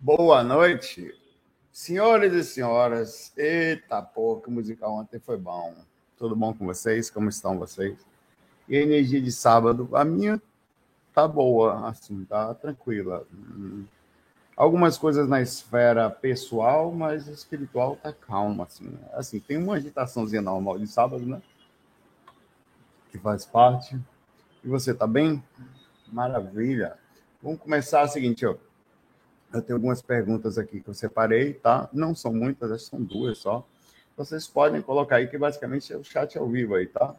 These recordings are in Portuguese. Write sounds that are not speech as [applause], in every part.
Boa noite, senhores e senhoras. Eita, pô, que musical ontem foi bom. Tudo bom com vocês? Como estão vocês? E a energia de sábado, a minha tá boa, assim, tá tranquila. Algumas coisas na esfera pessoal, mas espiritual tá calma, assim. Assim, tem uma agitaçãozinha normal de sábado, né? Que faz parte. E você tá bem? Maravilha. Vamos começar o seguinte, ó. Eu tenho algumas perguntas aqui que eu separei, tá? Não são muitas, acho que são duas só. Vocês podem colocar aí que basicamente é o chat ao vivo aí, tá?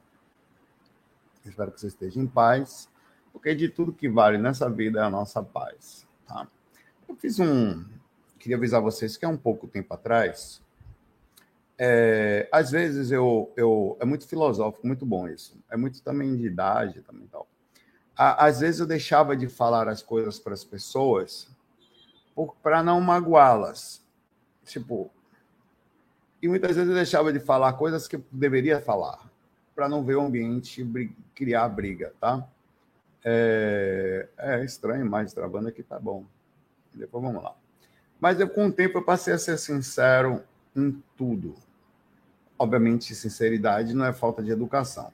Espero que você esteja em paz, porque de tudo que vale nessa vida é a nossa paz, tá? Eu fiz um. Queria avisar vocês que há um pouco tempo atrás, é, às vezes eu, eu. É muito filosófico, muito bom isso. É muito também de idade, também tal. Às vezes eu deixava de falar as coisas para as pessoas para não magoá-las. Tipo, e muitas vezes eu deixava de falar coisas que eu deveria falar, para não ver o ambiente criar briga, tá? É, é estranho, mas travando aqui tá bom. Depois vamos lá. Mas eu, com o tempo eu passei a ser sincero em tudo. Obviamente, sinceridade não é falta de educação.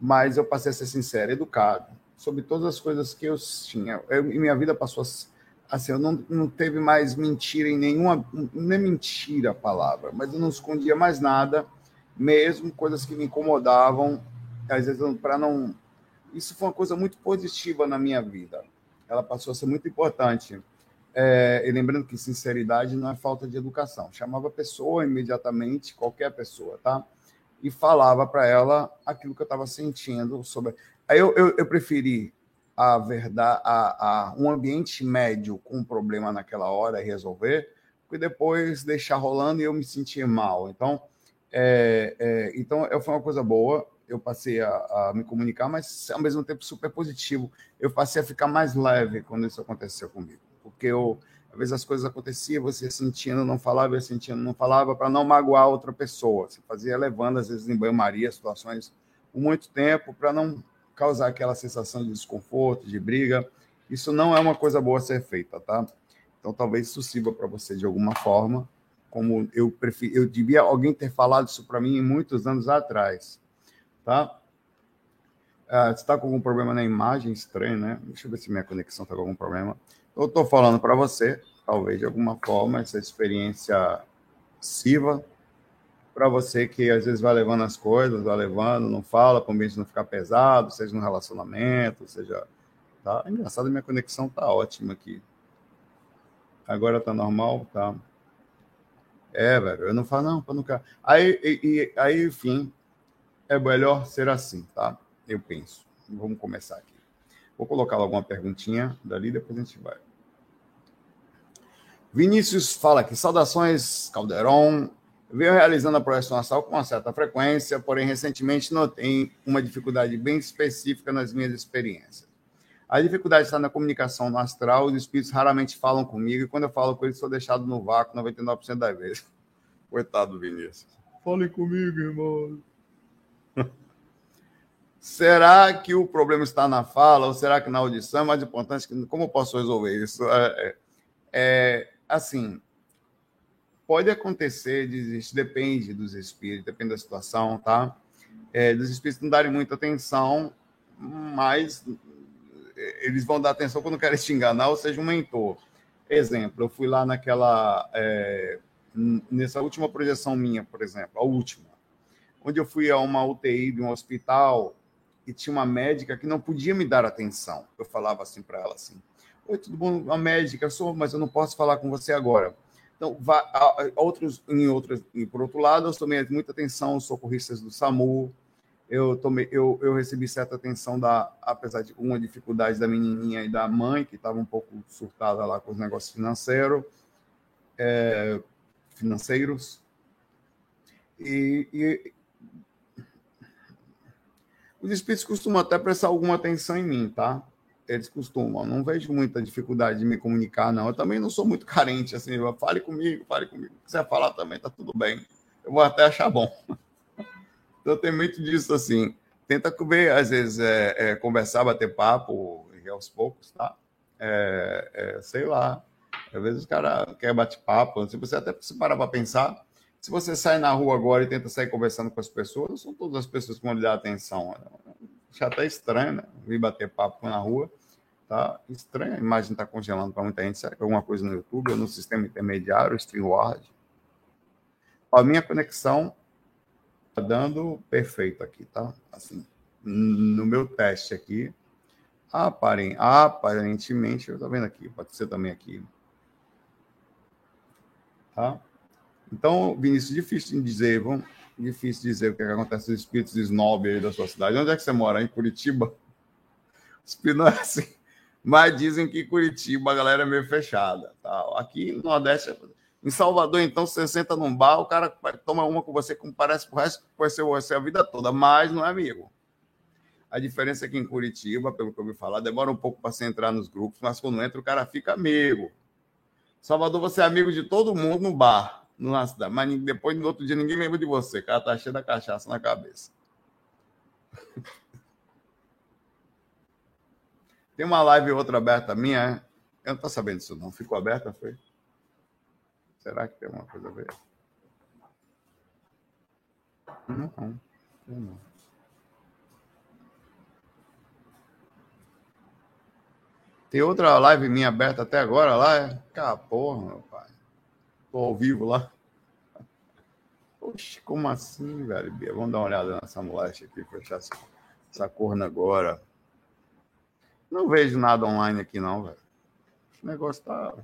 Mas eu passei a ser sincero, educado, sobre todas as coisas que eu tinha. Eu, minha vida passou a assim, eu não, não teve mais mentira em nenhuma, não é mentira a palavra, mas eu não escondia mais nada, mesmo coisas que me incomodavam, às vezes para não. Isso foi uma coisa muito positiva na minha vida. Ela passou a ser muito importante. É, e lembrando que sinceridade não é falta de educação. Chamava a pessoa imediatamente, qualquer pessoa, tá? E falava para ela aquilo que eu estava sentindo sobre. Aí eu, eu, eu preferi a verdade, a, a, um ambiente médio com um problema naquela hora e resolver, e depois deixar rolando e eu me sentir mal. Então, é, é, então foi uma coisa boa. Eu passei a, a, me comunicar, mas ao mesmo tempo super positivo. Eu passei a ficar mais leve quando isso aconteceu comigo, porque eu às vezes as coisas aconteciam, você sentindo, não falava, eu sentindo, não falava, para não magoar outra pessoa. Você fazia levando, às vezes, em banho-maria, situações por muito tempo, para não causar aquela sensação de desconforto, de briga. Isso não é uma coisa boa a ser feita, tá? Então talvez isso sirva para você de alguma forma, como eu prefiro, eu devia alguém ter falado isso para mim muitos anos atrás, tá? Ah, você está com algum problema na imagem? Estranho, né? Deixa eu ver se minha conexão está com algum problema. Eu estou falando para você, talvez de alguma forma, essa experiência sirva para você que às vezes vai levando as coisas, vai levando, não fala, para o ambiente não ficar pesado, seja no relacionamento, seja. Tá? É engraçado, minha conexão tá ótima aqui. Agora tá normal, tá? É, velho, eu não falo, não, para nunca. Aí, e, e, aí, enfim, é melhor ser assim, tá? Eu penso. Vamos começar aqui. Vou colocar alguma perguntinha dali, depois a gente vai. Vinícius fala aqui, saudações, Calderon venho realizando a projeção astral com uma certa frequência, porém, recentemente notei uma dificuldade bem específica nas minhas experiências. A dificuldade está na comunicação no astral, os espíritos raramente falam comigo, e quando eu falo com eles, sou deixado no vácuo 99% das vezes. [laughs] Coitado do Vinícius. Fale comigo, irmão. [laughs] será que o problema está na fala ou será que na audição? É mais importante, como eu posso resolver isso? É, é, é assim, Pode acontecer, desiste, depende dos espíritos, depende da situação, tá? É, dos espíritos não darem muita atenção, mas é, eles vão dar atenção quando querem te enganar, ou seja, um mentor. Exemplo, eu fui lá naquela. É, nessa última projeção minha, por exemplo, a última, onde eu fui a uma UTI de um hospital e tinha uma médica que não podia me dar atenção. Eu falava assim para ela assim: "Oi, tudo bom? Uma médica sou, mas eu não posso falar com você agora." Então, vá, outros, em por outro lado, eu tomei muita atenção aos socorristas do SAMU, eu, tomei, eu, eu recebi certa atenção, da, apesar de uma dificuldade da menininha e da mãe, que estava um pouco surtada lá com os negócios financeiros, é, financeiros. E, e, os espíritos costumam até prestar alguma atenção em mim, tá? Eles costumam. Não vejo muita dificuldade de me comunicar, não. Eu também não sou muito carente, assim, fale comigo, fale comigo. Se quiser falar também, tá tudo bem. Eu vou até achar bom. [laughs] Então tem muito disso, assim. Tenta comer, às vezes, é, é, conversar, bater papo, aos poucos, tá? É, é, sei lá. Às vezes o cara quer bate papo. Se você até se parar para pensar, se você sai na rua agora e tenta sair conversando com as pessoas, não são todas as pessoas que vão lhe dar atenção. Já tá estranho, né? Vir bater papo na rua. Tá estranho, a imagem está congelando para muita gente. Será que é alguma coisa no YouTube ou no sistema intermediário, StreamYard? A minha conexão está dando perfeito aqui, tá? Assim, no meu teste aqui, aparentemente, eu estou vendo aqui, pode ser também aqui. Tá? Então, Vinícius, difícil dizer, vamos, difícil dizer o que, é que acontece com os espíritos snob aí da sua cidade. Onde é que você mora? Em Curitiba? Espírito não é assim. Mas dizem que Curitiba a galera é meio fechada. Tá? Aqui no Nordeste, em Salvador, então, você senta num bar, o cara toma uma com você como parece pro resto, pode ser você a vida toda, mas não é amigo. A diferença é que em Curitiba, pelo que eu ouvi falar, demora um pouco para você entrar nos grupos, mas quando entra, o cara fica amigo. Salvador, você é amigo de todo mundo no bar, na cidade, mas depois, no outro dia, ninguém lembra de você. O cara tá cheio da cachaça na cabeça. Tem uma live outra aberta minha, é? Eu não estou sabendo disso, não. Ficou aberta, foi? Será que tem alguma coisa a ver? Não, não. Tem outra live minha aberta até agora lá, é? Porra, meu pai. Tô ao vivo lá. Oxe, como assim, velho, Bia? Vamos dar uma olhada nessa moleste aqui, fechar essa, essa corna agora. Não vejo nada online aqui, não, velho. Esse negócio tá.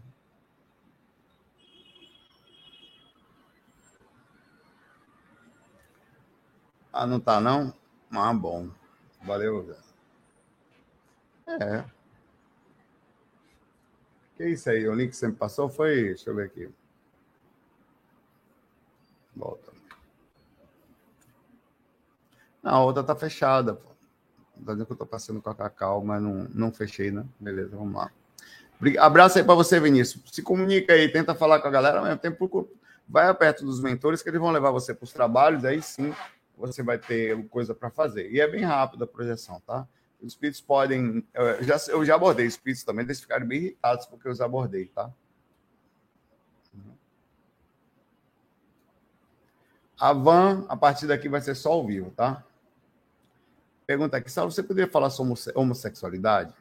Ah, não tá, não? Ah, bom. Valeu, velho. É. Que isso aí? O link que você me passou foi. Deixa eu ver aqui. Volta. Não, a outra tá fechada, pô. Tá dizendo que eu tô passando com a Cacau, mas não, não fechei, né? Beleza, vamos lá. Abraço aí para você, Vinícius. Se comunica aí, tenta falar com a galera ao mesmo tempo. Vai perto dos mentores que eles vão levar você para os trabalhos, aí sim você vai ter coisa para fazer. E é bem rápido a projeção, tá? Os espíritos podem. Eu já, eu já abordei espíritos também, eles ficaram bem irritados porque eu os abordei, tá? A van, a partir daqui, vai ser só ao vivo, tá? Pergunta aqui, Saulo, você poderia falar sobre homossexualidade?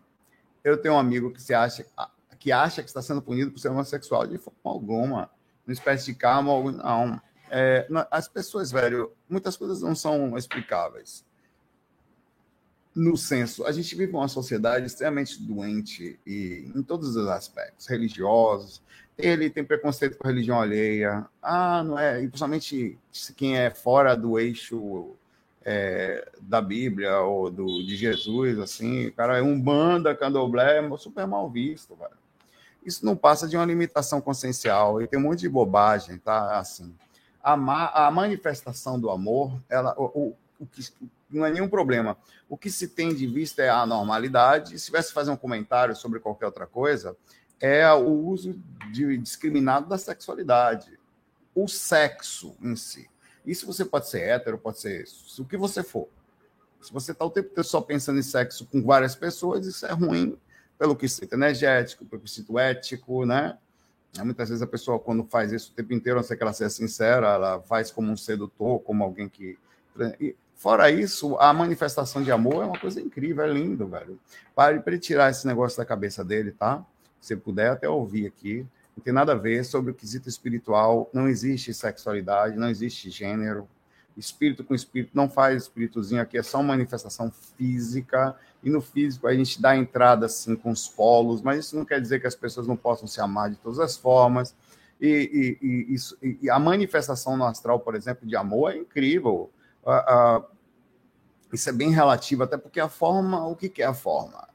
Eu tenho um amigo que se acha que acha que está sendo punido por ser homossexual de forma alguma, uma espécie de karma, não. É, as pessoas, velho, muitas coisas não são explicáveis. No senso, a gente vive uma sociedade extremamente doente e em todos os aspectos, religiosos. Ele tem preconceito com a religião alheia. Ah, não é, e principalmente quem é fora do eixo é, da Bíblia ou do, de Jesus, assim, cara, é um banda, candomblé, é super mal visto, velho. Isso não passa de uma limitação consciencial e tem um monte de bobagem, tá? Assim, a, ma a manifestação do amor, ela, o, o, o que, não é nenhum problema. O que se tem de vista é a normalidade. Se tivesse fazer um comentário sobre qualquer outra coisa, é o uso de, discriminado da sexualidade, o sexo em si. Isso você pode ser hétero, pode ser o que você for. Se você está o tempo todo só pensando em sexo com várias pessoas, isso é ruim pelo que sinto energético, pelo que sinto ético, né? Muitas vezes a pessoa, quando faz isso o tempo inteiro, não sei que ela seja sincera, ela faz como um sedutor, como alguém que. E, fora isso, a manifestação de amor é uma coisa incrível, é lindo, velho. Pare para tirar esse negócio da cabeça dele, tá? Se puder, até ouvir aqui não tem nada a ver sobre o quesito espiritual, não existe sexualidade, não existe gênero. Espírito com espírito não faz espíritozinho aqui, é só uma manifestação física. E no físico a gente dá entrada assim com os polos, mas isso não quer dizer que as pessoas não possam se amar de todas as formas. E, e, e, isso, e a manifestação no astral, por exemplo, de amor é incrível. Isso é bem relativo, até porque a forma, o que é a forma?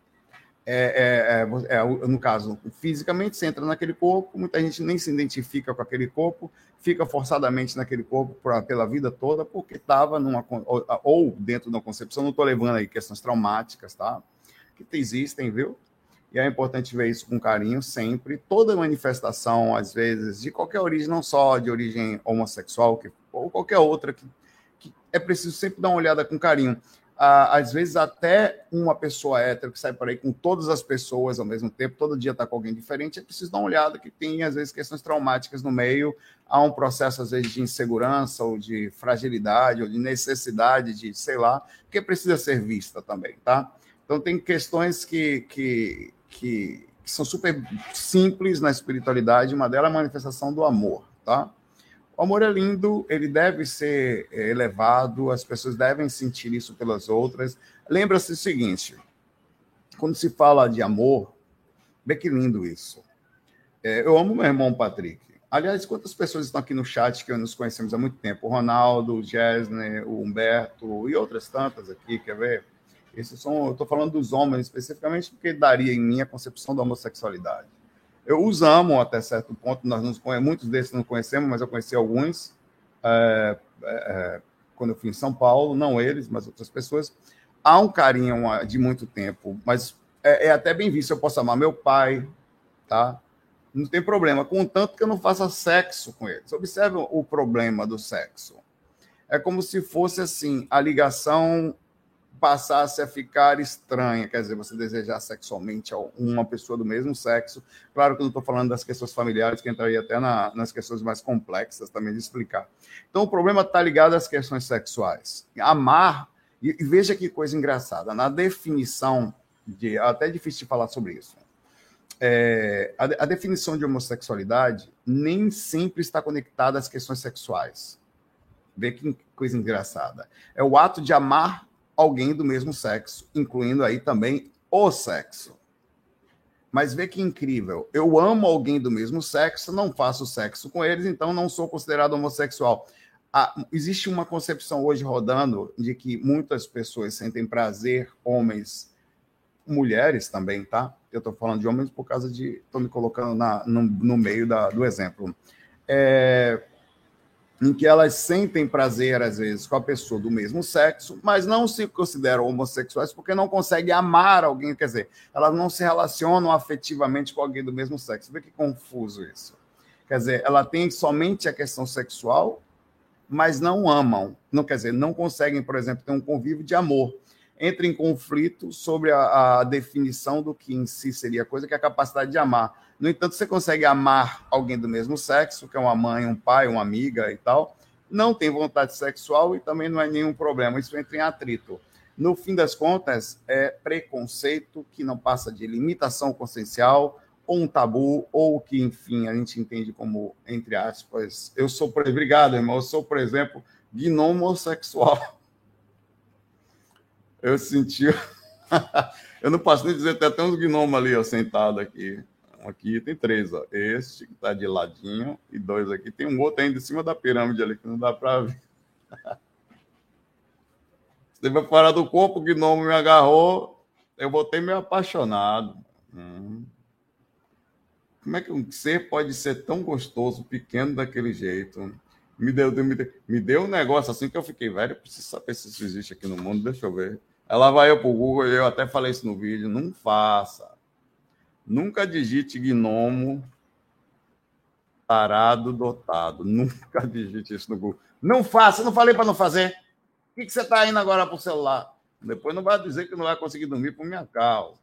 É, é, é, é, no caso, fisicamente você entra naquele corpo, muita gente nem se identifica com aquele corpo, fica forçadamente naquele corpo pra, pela vida toda, porque estava numa. Ou, ou, dentro da concepção, não estou levando aí questões traumáticas, tá? Que existem, viu? E é importante ver isso com carinho sempre. Toda manifestação, às vezes, de qualquer origem, não só de origem homossexual, que, ou qualquer outra, que, que é preciso sempre dar uma olhada com carinho às vezes até uma pessoa hétero que sai por aí com todas as pessoas ao mesmo tempo, todo dia está com alguém diferente, é preciso dar uma olhada que tem, às vezes, questões traumáticas no meio, há um processo, às vezes, de insegurança ou de fragilidade ou de necessidade de, sei lá, que precisa ser vista também, tá? Então, tem questões que, que, que, que são super simples na espiritualidade, uma delas é a manifestação do amor, tá? O amor é lindo, ele deve ser é, elevado, as pessoas devem sentir isso pelas outras. Lembra-se o seguinte: quando se fala de amor, vê que lindo isso. É, eu amo meu irmão Patrick. Aliás, quantas pessoas estão aqui no chat que nos conhecemos há muito tempo? O Ronaldo, o Gessner, o Humberto e outras tantas aqui, quer ver? Esses são, eu estou falando dos homens especificamente porque daria em mim a concepção da homossexualidade. Eu os amo até certo ponto, nós nos conhecemos, muitos desses não conhecemos, mas eu conheci alguns é, é, é, quando eu fui em São Paulo, não eles, mas outras pessoas. Há um carinho de muito tempo, mas é, é até bem visto. Eu posso amar meu pai, tá? Não tem problema, contanto que eu não faça sexo com eles. Observe o problema do sexo. É como se fosse assim a ligação passasse a ficar estranha, quer dizer, você desejar sexualmente uma pessoa do mesmo sexo. Claro que eu não estou falando das questões familiares, que entraria até na, nas questões mais complexas também de explicar. Então, o problema está ligado às questões sexuais. Amar, e, e, veja que coisa engraçada, na definição, de, é até é difícil de falar sobre isso, é, a, a definição de homossexualidade nem sempre está conectada às questões sexuais. Vê que coisa engraçada. É o ato de amar alguém do mesmo sexo, incluindo aí também o sexo. Mas vê que incrível. Eu amo alguém do mesmo sexo, não faço sexo com eles, então não sou considerado homossexual. Ah, existe uma concepção hoje rodando de que muitas pessoas sentem prazer, homens, mulheres também, tá? Eu estou falando de homens por causa de. Estou me colocando na, no, no meio da, do exemplo. É, em que elas sentem prazer, às vezes, com a pessoa do mesmo sexo, mas não se consideram homossexuais porque não conseguem amar alguém, quer dizer, elas não se relacionam afetivamente com alguém do mesmo sexo. Vê que confuso isso. Quer dizer, ela tem somente a questão sexual, mas não amam. Não quer dizer, não conseguem, por exemplo, ter um convívio de amor entra em conflito sobre a, a, definição do que em si seria coisa, que é a capacidade de amar. No entanto, você consegue amar alguém do mesmo sexo, que é uma mãe, um pai, uma amiga e tal, não tem vontade sexual e também não é nenhum problema. Isso entra em atrito. No fim das contas, é preconceito que não passa de limitação consciencial ou um tabu, ou que, enfim, a gente entende como, entre aspas, eu sou, obrigado, irmão, eu sou, por exemplo, gnomosexual eu senti. [laughs] eu não posso nem dizer, tem até uns gnomos ali, ó, sentado aqui. Aqui tem três, ó. Este que tá de ladinho e dois aqui. Tem um outro ainda em cima da pirâmide ali que não dá para ver. [laughs] Esteve fora do corpo, o gnomo me agarrou. Eu voltei meio apaixonado. Hum. Como é que um ser pode ser tão gostoso, pequeno daquele jeito? Me deu, me deu, me deu um negócio assim que eu fiquei, velho, eu preciso saber se isso existe aqui no mundo, deixa eu ver. Ela vai eu para o Google, eu até falei isso no vídeo, não faça. Nunca digite gnomo tarado dotado. Nunca [laughs] digite isso no Google. Não faça, não falei para não fazer. O que, que você está indo agora para o celular? Depois não vai dizer que não vai conseguir dormir por minha causa.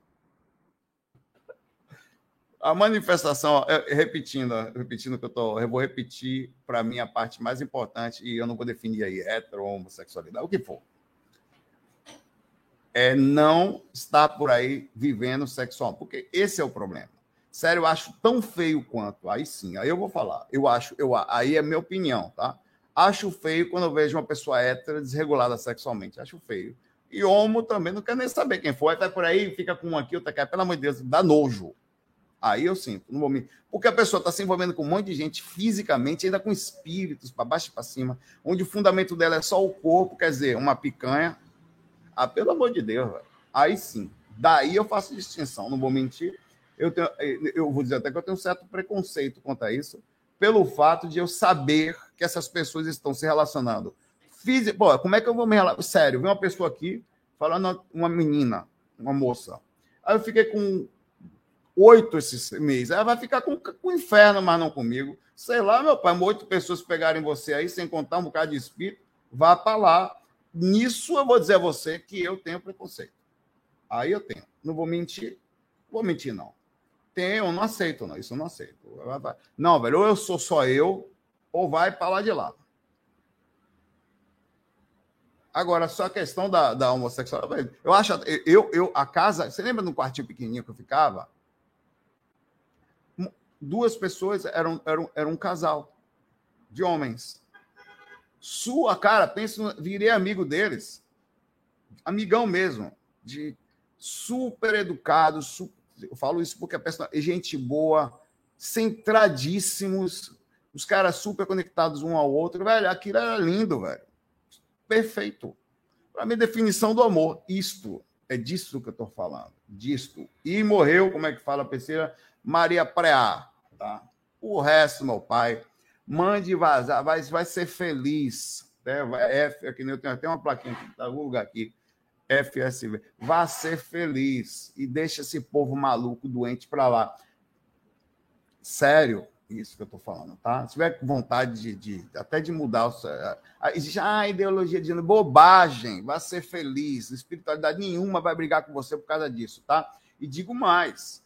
A manifestação, repetindo, repetindo que eu tô, eu vou repetir para mim a parte mais importante e eu não vou definir aí hetero, homossexualidade, o que for é não estar por aí vivendo sexual, porque esse é o problema. Sério, eu acho tão feio quanto. Aí sim, aí eu vou falar. Eu acho, eu aí é minha opinião, tá? Acho feio quando eu vejo uma pessoa hétera desregulada sexualmente. Acho feio. E homo também não quer nem saber quem for. Vai por aí, fica com um aqui, outra aqui. Pelo amor de Deus, dá nojo. Aí eu sinto, não vou me... Porque a pessoa está se envolvendo com um monte de gente fisicamente, ainda com espíritos, para baixo e para cima, onde o fundamento dela é só o corpo, quer dizer, uma picanha. Ah, pelo amor de Deus, velho. Aí sim. Daí eu faço distinção, não vou mentir. Eu, tenho, eu vou dizer até que eu tenho um certo preconceito quanto a isso, pelo fato de eu saber que essas pessoas estão se relacionando. Fiz, pô, como é que eu vou me relacionar? Sério, vem uma pessoa aqui falando uma menina, uma moça. Aí eu fiquei com oito esses meses. Ela vai ficar com, com o inferno, mas não comigo. Sei lá, meu pai, oito pessoas pegarem você aí, sem contar um bocado de espírito, vá para lá. Nisso eu vou dizer a você que eu tenho preconceito. Aí eu tenho. Não vou mentir. Vou mentir, não. Tenho, não aceito, não. Isso eu não aceito. Não, velho, ou eu sou só eu, ou vai para lá de lá. Agora, só a questão da, da homossexualidade. Eu acho. Eu, eu, a casa. Você lembra no quartinho pequenininho que eu ficava? Duas pessoas eram, eram, eram um casal de homens. Sua cara, penso, virei amigo deles. Amigão mesmo. De super educado. Super, eu falo isso porque a pessoa é gente boa, centradíssimos os caras super conectados um ao outro, velho, aquilo era lindo, velho. Perfeito. Para mim, definição do amor, isto. É disso que eu estou falando. Disto. E morreu, como é que fala a? Maria Preá. Tá? O resto, meu pai, mande vazar, vai, vai ser feliz. Né? F, aqui, eu tenho até uma plaquinha aqui, tá? Vou aqui. FSV. Vá ser feliz e deixa esse povo maluco, doente para lá. Sério, isso que eu estou falando, tá? Se tiver vontade de, de, até de mudar, existe a ah, ideologia de bobagem, vai ser feliz, espiritualidade nenhuma vai brigar com você por causa disso, tá? E digo mais,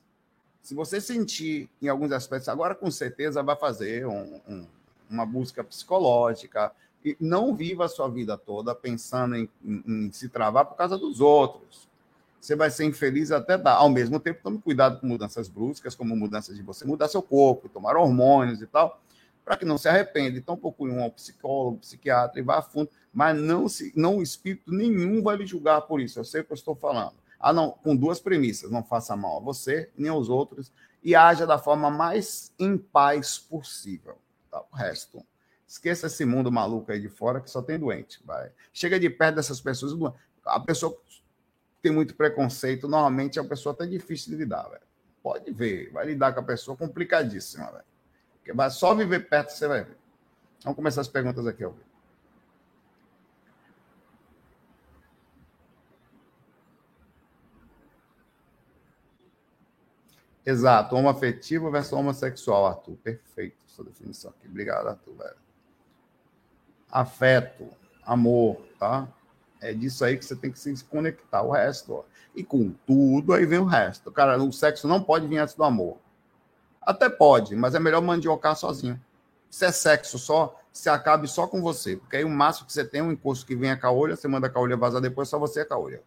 se você sentir em alguns aspectos, agora com certeza vai fazer um, um, uma busca psicológica e não viva a sua vida toda pensando em, em, em se travar por causa dos outros você vai ser infeliz até dar. Ao mesmo tempo, tome cuidado com mudanças bruscas, como mudanças de você mudar seu corpo, tomar hormônios e tal, para que não se arrependa. Então, procure um psicólogo, um psiquiatra e vá a fundo, mas não, se, não espírito nenhum vai lhe julgar por isso. Eu sei o que eu estou falando. Ah, não, com duas premissas: não faça mal a você nem aos outros e haja da forma mais em paz possível. Tá? O resto. Esqueça esse mundo maluco aí de fora que só tem doente. Vai. Chega de perto dessas pessoas. A pessoa tem muito preconceito, normalmente é uma pessoa até difícil de lidar, velho. Pode ver, vai lidar com a pessoa complicadíssima, vai só viver perto, você vai ver. Vamos começar as perguntas aqui, ó. Exato, homoafetivo versus homossexual, Arthur. Perfeito essa definição aqui. Obrigado, Arthur, velho. Afeto, amor, tá? É disso aí que você tem que se conectar. O resto, ó. E com tudo, aí vem o resto. Cara, o sexo não pode vir antes do amor. Até pode, mas é melhor mandiocar sozinho. Se é sexo só, se acabe só com você. Porque aí o máximo que você tem é um encosto que vem a caolha, você manda a caolha vazar depois, só você é a caolha.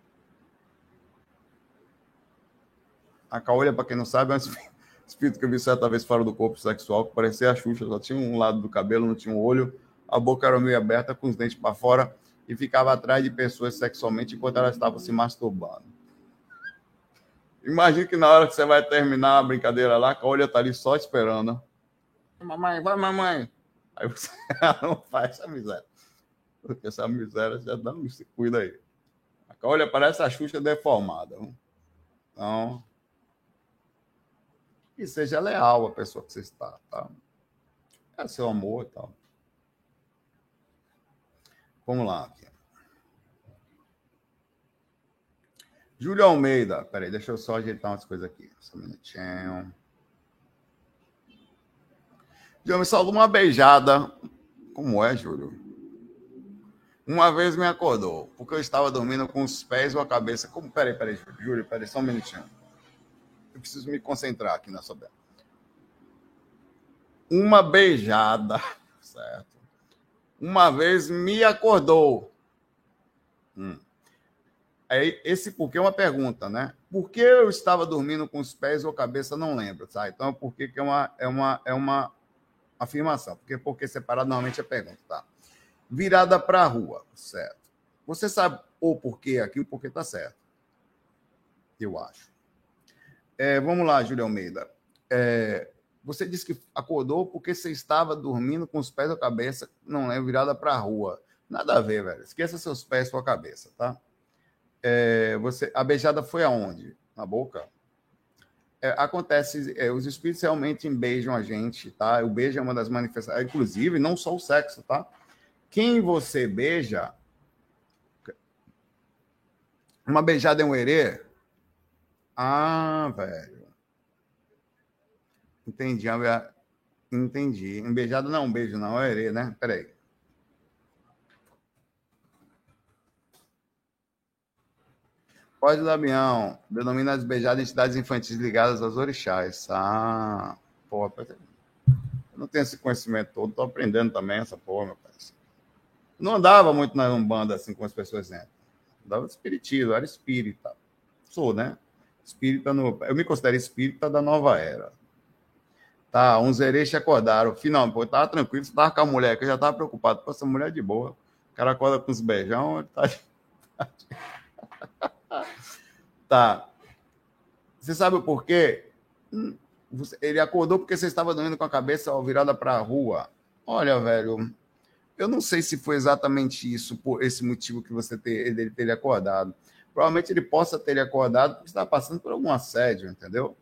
A caolha, para quem não sabe, é um [laughs] espírito que eu vi certa vez fora do corpo sexual, que parecia a Xuxa, só tinha um lado do cabelo, não tinha um olho, a boca era meio aberta, com os dentes para fora e ficava atrás de pessoas sexualmente enquanto elas estavam se masturbando. Imagina que na hora que você vai terminar a brincadeira lá, a olha tá ali só esperando. Mamãe, vai, mamãe. Aí você [laughs] não faz essa miséria. Porque essa miséria já dá um se cuida aí. A olha parece a Xuxa deformada. Então, e seja leal à pessoa que você está, tá? É seu amor e tal. Vamos lá. Júlio Almeida. Peraí, deixa eu só ajeitar umas coisas aqui. Só um minutinho. Já me salvou uma beijada. Como é, Júlio? Uma vez me acordou, porque eu estava dormindo com os pés ou a cabeça. Como? Peraí, peraí, Júlio, peraí, só um minutinho. Eu preciso me concentrar aqui nessa bela. Uma beijada, [laughs] certo? uma vez me acordou. Hum. Aí, esse porquê é uma pergunta, né? Por que eu estava dormindo com os pés ou a cabeça? Não lembro, tá? Então, é que é uma, é uma, é uma afirmação. Porque porque separado normalmente é pergunta, tá? virada para a rua, certo? Você sabe o porquê aqui, o porquê está certo. Eu acho. É, vamos lá, Júlio Almeida. É, você disse que acordou porque você estava dormindo com os pés na cabeça, não é virada para a rua. Nada a ver, velho. Esqueça seus pés com a cabeça, tá? É, você, a beijada foi aonde? Na boca? É, acontece, é, os espíritos realmente beijam a gente, tá? O beijo é uma das manifestações, inclusive, não só o sexo, tá? Quem você beija. Uma beijada é um herê? Ah, velho. Entendi. Entendi. Um beijado não, um beijo não, é herê, né? Peraí. Pode, Damião. Denomina as beijadas entidades infantis ligadas aos orixás. Ah, porra. Eu não tenho esse conhecimento todo, tô aprendendo também essa porra, meu pai. Não andava muito na Umbanda assim com as pessoas entram. Andava de espiritismo, era espírita. Sou, né? Espírita no. Eu me considero espírita da nova era. Tá, uns ereixes acordaram. Finalmente, pô, tava tranquilo, você tava com a mulher, que eu já tava preocupado. com essa mulher de boa. O cara acorda com os beijão, ele tá. [laughs] tá. Você sabe o porquê? Hum, ele acordou porque você estava dormindo com a cabeça virada para a rua. Olha, velho, eu não sei se foi exatamente isso, por esse motivo que você ter, ele ter acordado. Provavelmente ele possa ter acordado porque está passando por algum assédio, entendeu?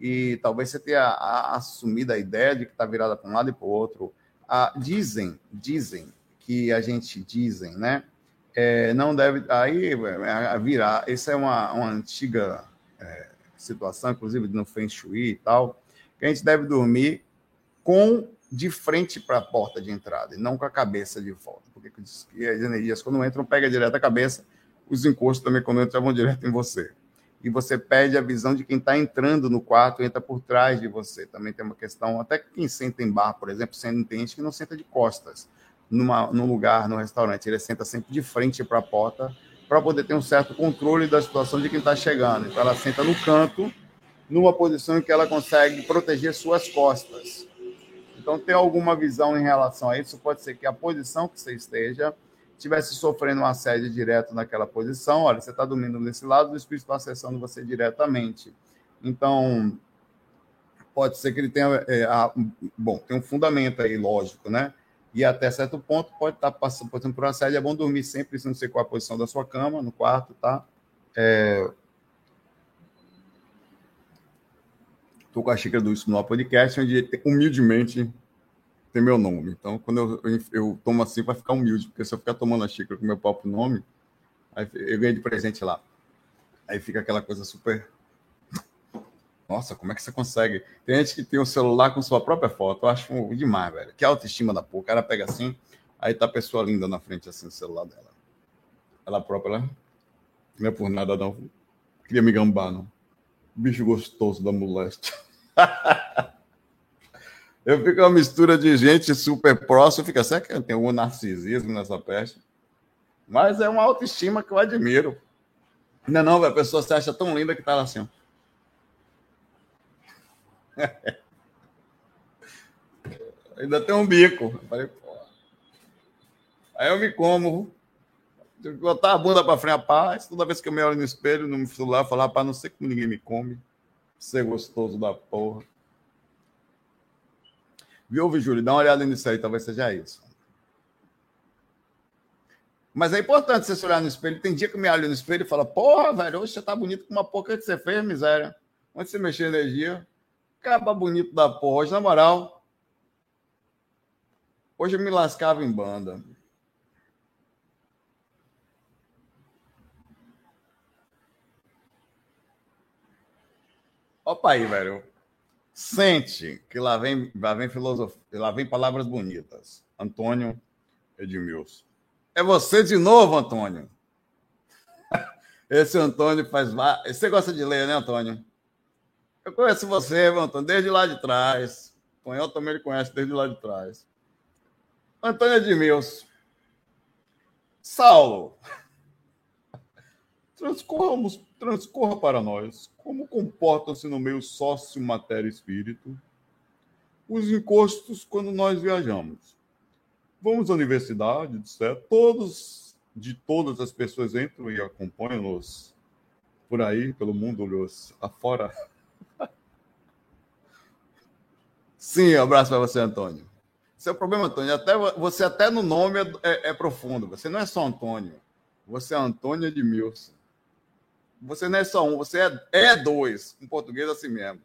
E talvez você tenha assumido a ideia de que está virada para um lado e para o outro. Ah, dizem, dizem que a gente dizem, né? É, não deve. Aí é, virar. Essa é uma, uma antiga é, situação, inclusive no Feng Shui e tal, que a gente deve dormir com de frente para a porta de entrada e não com a cabeça de volta. Porque as energias, quando entram, pega direto a cabeça, os encostos também, quando entram, vão direto em você. E você perde a visão de quem está entrando no quarto, entra por trás de você. Também tem uma questão, até quem senta em bar, por exemplo, sendo tem gente que não senta de costas numa, num lugar, no restaurante. Ele senta sempre de frente para a porta para poder ter um certo controle da situação de quem está chegando. Então, ela senta no canto, numa posição em que ela consegue proteger suas costas. Então, tem alguma visão em relação a isso? Pode ser que a posição que você esteja estivesse sofrendo um assédio direto naquela posição. Olha, você está dormindo desse lado, o espírito está acessando você diretamente. Então, pode ser que ele tenha. É, a, bom, tem um fundamento aí, lógico, né? e até certo ponto pode estar passando, por exemplo, por assédio. É bom dormir sempre, não sei qual a posição da sua cama, no quarto, tá? É... Estou com a xícara do Isso no Podcast, onde humildemente tem meu nome. Então, quando eu, eu, eu tomo assim, vai ficar humilde, porque se eu ficar tomando a xícara com meu próprio nome, aí eu ganhei de presente lá. Aí fica aquela coisa super [coughs] nossa, como é que você consegue? Tem gente que tem um celular com sua própria foto. Eu acho demais, velho. Que autoestima da porra. O cara pega assim, aí tá a pessoa linda na frente, assim, do celular dela. Ela própria, ela. Não é por nada, não. Queria me gambar, não. Bicho gostoso da moléstia. [laughs] eu fico uma mistura de gente super próxima. Fica, será que tem algum narcisismo nessa peste? Mas é uma autoestima que eu admiro. Não, não, a pessoa se acha tão linda que tá lá assim. [laughs] Ainda tem um bico. Eu falei, pô. Aí eu me como. Botar a bunda para frente paz. Toda vez que eu me olho no espelho, no celular, falar para não sei como ninguém me come. Ser gostoso da porra. Viu, Júlio? Dá uma olhada nisso aí, talvez seja isso. Mas é importante você se olhar no espelho. Tem dia que eu me olho no espelho e falo, porra, velho, hoje você tá bonito com uma porca que você fez, miséria. Onde você mexeu energia? Caba bonito da porra. Hoje, na moral, hoje eu me lascava em banda. Opa aí, velho. Sente que lá vem, lá vem filosofia, lá vem palavras bonitas. Antônio Edmilson. É você de novo, Antônio. [laughs] Esse Antônio faz. Você gosta de ler, né, Antônio? Eu conheço você, Antônio, desde lá de trás. O Tonhão também ele conhece desde lá de trás. Antônio Edmilson. Saulo. [laughs] Transcorramos, transcorra para nós. Como comportam-se no meio sócio, matéria e espírito os encostos quando nós viajamos? vamos à universidade, etc. Todos, de todas as pessoas entram e acompanham-nos por aí, pelo mundo, los afora. [laughs] Sim, um abraço para você, Antônio. Seu problema, Antônio, até, você até no nome é, é, é, profundo. Você não é só Antônio. Você é Antônio Edmilson. Você não é só um, você é, é dois. Em português, assim mesmo.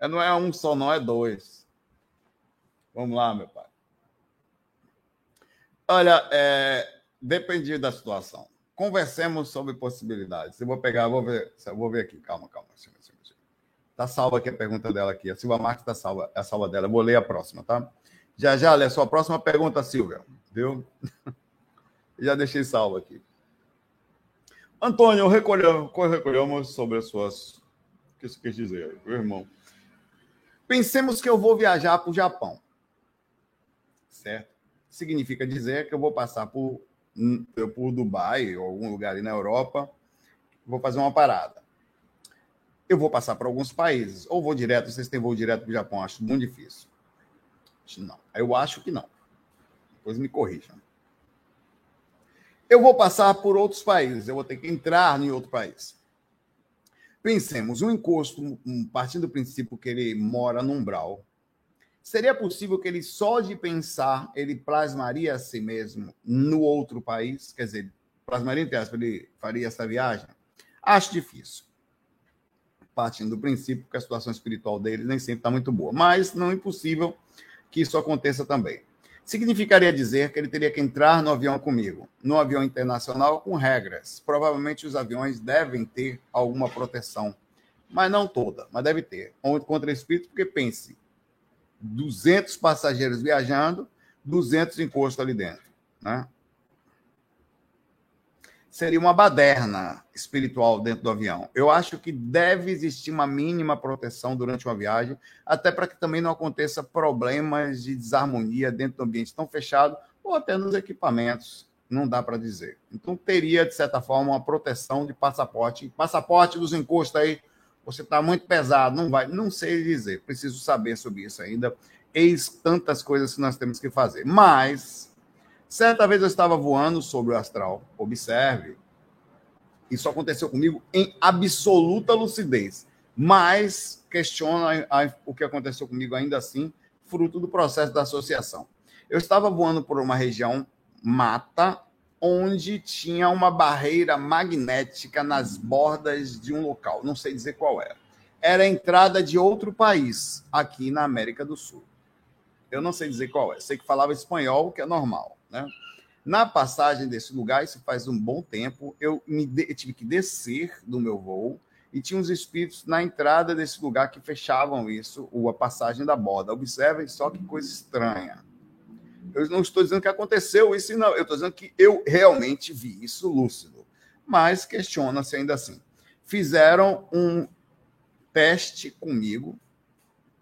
É, não é um só, não, é dois. Vamos lá, meu pai. Olha, é, depende da situação. Conversemos sobre possibilidades. Eu vou pegar, vou ver, vou ver aqui. Calma, calma. Está salva aqui a pergunta dela aqui. A Silva Marques está salva, é a salva dela. Eu vou ler a próxima, tá? Já já, lê a sua próxima pergunta, Silvia. Viu? [laughs] já deixei salvo aqui. Antônio, recolhemos, recolhemos sobre as suas. O que você quer dizer meu irmão? Pensemos que eu vou viajar para o Japão. Certo? Significa dizer que eu vou passar por, por Dubai ou algum lugar ali na Europa. Vou fazer uma parada. Eu vou passar por alguns países. Ou vou direto, vocês têm voo direto para o Japão, acho muito difícil. Não. Eu acho que não. Depois me corrijam. Eu vou passar por outros países, eu vou ter que entrar em outro país. Pensemos, um encosto, partindo do princípio que ele mora no umbral, seria possível que ele só de pensar, ele plasmaria a si mesmo no outro país? Quer dizer, plasmaria entre aspas, ele faria essa viagem? Acho difícil. Partindo do princípio que a situação espiritual dele nem sempre está muito boa, mas não é impossível que isso aconteça também. Significaria dizer que ele teria que entrar no avião comigo, no avião internacional com regras. Provavelmente os aviões devem ter alguma proteção, mas não toda, mas deve ter. Contra espírito, porque pense, 200 passageiros viajando, 200 encostos ali dentro, né? Seria uma baderna espiritual dentro do avião. Eu acho que deve existir uma mínima proteção durante uma viagem, até para que também não aconteça problemas de desarmonia dentro do ambiente tão fechado ou até nos equipamentos, não dá para dizer. Então teria de certa forma uma proteção de passaporte, passaporte dos encostos aí. Você está muito pesado, não vai, não sei dizer, preciso saber sobre isso ainda. Eis tantas coisas que nós temos que fazer. Mas Certa vez eu estava voando sobre o astral. Observe. Isso aconteceu comigo em absoluta lucidez. Mas questiona o que aconteceu comigo ainda assim, fruto do processo da associação. Eu estava voando por uma região mata, onde tinha uma barreira magnética nas bordas de um local. Não sei dizer qual era. Era a entrada de outro país, aqui na América do Sul. Eu não sei dizer qual é. Sei que falava espanhol, que é normal. Né? Na passagem desse lugar, isso faz um bom tempo, eu, me de, eu tive que descer do meu voo e tinha uns espíritos na entrada desse lugar que fechavam isso, a passagem da borda. Observem só que coisa estranha. Eu não estou dizendo que aconteceu isso, não. Eu estou dizendo que eu realmente vi isso lúcido. Mas questiona-se ainda assim. Fizeram um teste comigo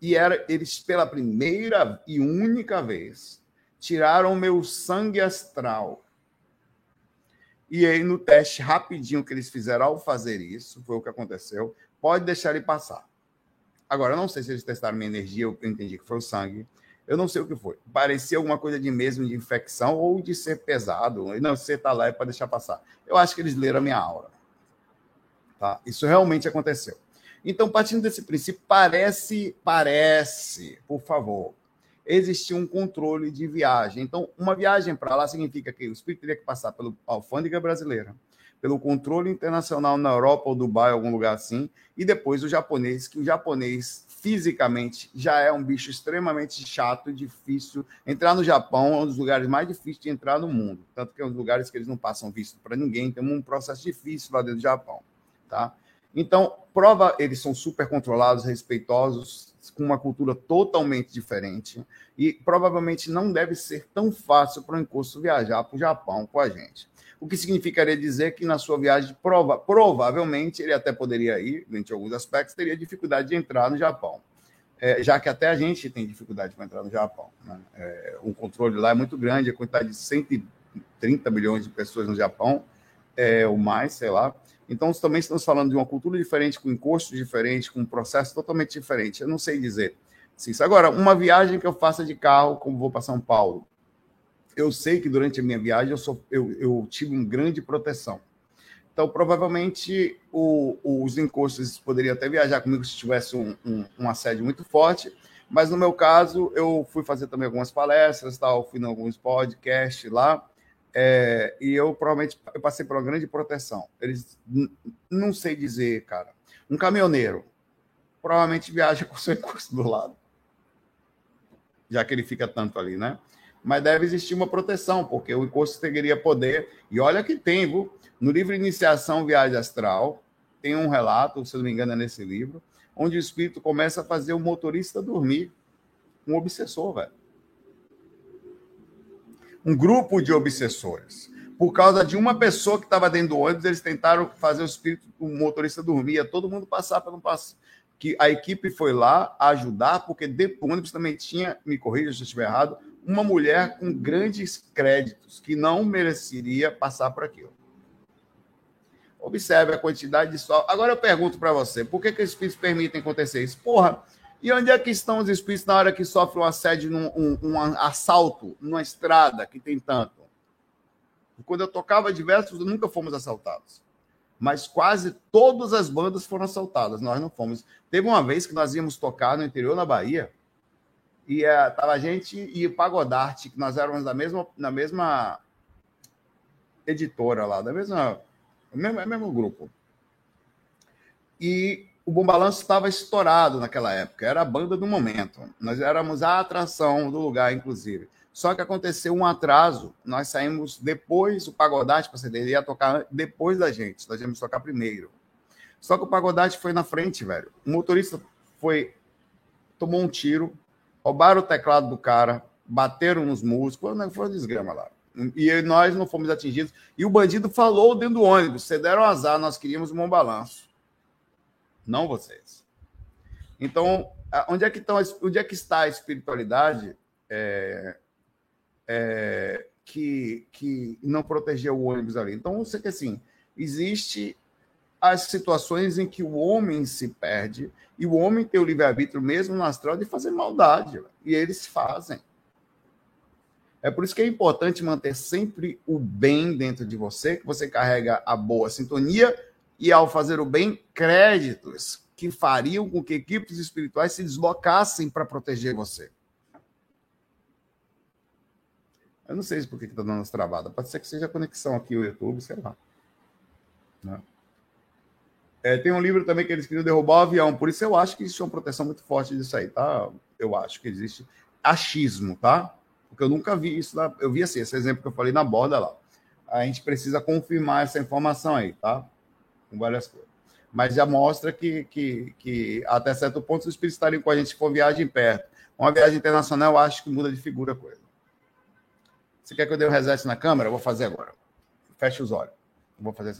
e era eles pela primeira e única vez tiraram meu sangue astral. E aí, no teste rapidinho que eles fizeram ao fazer isso, foi o que aconteceu, pode deixar ele passar. Agora, eu não sei se eles testaram minha energia, eu entendi que foi o sangue. Eu não sei o que foi. Parecia alguma coisa de mesmo de infecção ou de ser pesado. Não, você está lá é para deixar passar. Eu acho que eles leram a minha aura. Tá? Isso realmente aconteceu. Então, partindo desse princípio, parece, parece, por favor, existia um controle de viagem. Então, uma viagem para lá significa que o espírito teria que passar pela alfândega brasileira, pelo controle internacional na Europa ou Dubai, algum lugar assim, e depois o japonês, que o japonês fisicamente já é um bicho extremamente chato e difícil. Entrar no Japão é um dos lugares mais difíceis de entrar no mundo, tanto que é um dos lugares que eles não passam visto para ninguém, tem um processo difícil lá dentro do Japão, tá? Então, prova, eles são super controlados, respeitosos, com uma cultura totalmente diferente e provavelmente não deve ser tão fácil para o encosto viajar para o Japão com a gente. O que significaria dizer que na sua viagem, prova, provavelmente, ele até poderia ir, em alguns aspectos, teria dificuldade de entrar no Japão. É, já que até a gente tem dificuldade para entrar no Japão. Né? É, o controle lá é muito grande, a quantidade de 130 milhões de pessoas no Japão, é, ou mais, sei lá, então, também estamos falando de uma cultura diferente, com encosto diferente, com um processo totalmente diferente. Eu não sei dizer isso. Agora, uma viagem que eu faça de carro, como vou para São Paulo, eu sei que durante a minha viagem eu, sou, eu, eu tive uma grande proteção. Então, provavelmente, o, os encostos poderiam até viajar comigo se tivesse um, um, um, assédio muito forte, mas no meu caso, eu fui fazer também algumas palestras, tal, fui em alguns podcasts lá, é, e eu provavelmente eu passei por uma grande proteção. Eles não sei dizer, cara. Um caminhoneiro provavelmente viaja com o seu encosto do lado, já que ele fica tanto ali, né? Mas deve existir uma proteção, porque o encosto teria poder. E olha que tem, viu? No livro Iniciação Viagem Astral, tem um relato, se não me engano, é nesse livro, onde o espírito começa a fazer o motorista dormir. Um obsessor, velho. Um grupo de obsessores. Por causa de uma pessoa que estava dentro do ônibus, eles tentaram fazer o espírito, o motorista dormir, todo mundo passar pelo passo. Que a equipe foi lá ajudar, porque dentro do ônibus também tinha, me corrija se eu estiver errado, uma mulher com grandes créditos que não mereceria passar por aquilo. Observe a quantidade de sol. Agora eu pergunto para você, por que, que os espíritos permitem acontecer isso? Porra, e onde é que estão os espíritos na hora que sofrem um assédio, um, um assalto numa estrada que tem tanto? Quando eu tocava diversos, nunca fomos assaltados. Mas quase todas as bandas foram assaltadas, nós não fomos. Teve uma vez que nós íamos tocar no interior da Bahia, e é, tava a gente e Pagodarte, que nós éramos da mesma, na mesma editora lá, da mesma é mesmo, é mesmo grupo. E o Bom Balanço estava estourado naquela época, era a banda do momento. Nós éramos a atração do lugar, inclusive. Só que aconteceu um atraso, nós saímos depois, o Pagodate, para ter ia tocar depois da gente, nós íamos tocar primeiro. Só que o Pagodate foi na frente, velho. O motorista foi, tomou um tiro, roubaram o teclado do cara, bateram nos músicos, foi uma desgrama lá. E nós não fomos atingidos. E o bandido falou dentro do ônibus: você deram azar, nós queríamos um bom balanço. Não vocês. Então, onde é que, estão, onde é que está a espiritualidade é, é, que, que não protegeu o ônibus ali? Então, você que assim, existe as situações em que o homem se perde e o homem tem o livre-arbítrio mesmo no astral de fazer maldade. E eles fazem. É por isso que é importante manter sempre o bem dentro de você, que você carrega a boa sintonia e, ao fazer o bem, créditos que fariam com que equipes espirituais se deslocassem para proteger você. Eu não sei por que está dando essa travada. Pode ser que seja a conexão aqui, o YouTube, sei lá. Né? É, tem um livro também que eles queriam derrubar o avião, por isso eu acho que existe uma proteção muito forte disso aí, tá? Eu acho que existe achismo, tá? Porque eu nunca vi isso. Na, eu vi assim, esse exemplo que eu falei na borda lá. A gente precisa confirmar essa informação aí, tá? Com várias coisas. Mas já mostra que, que, que até certo ponto os espíritos estariam com a gente for viagem perto. Uma viagem internacional, eu acho que muda de figura a coisa. Você quer que eu dê um reset na câmera? Eu vou fazer agora. Feche os olhos. Eu vou fazer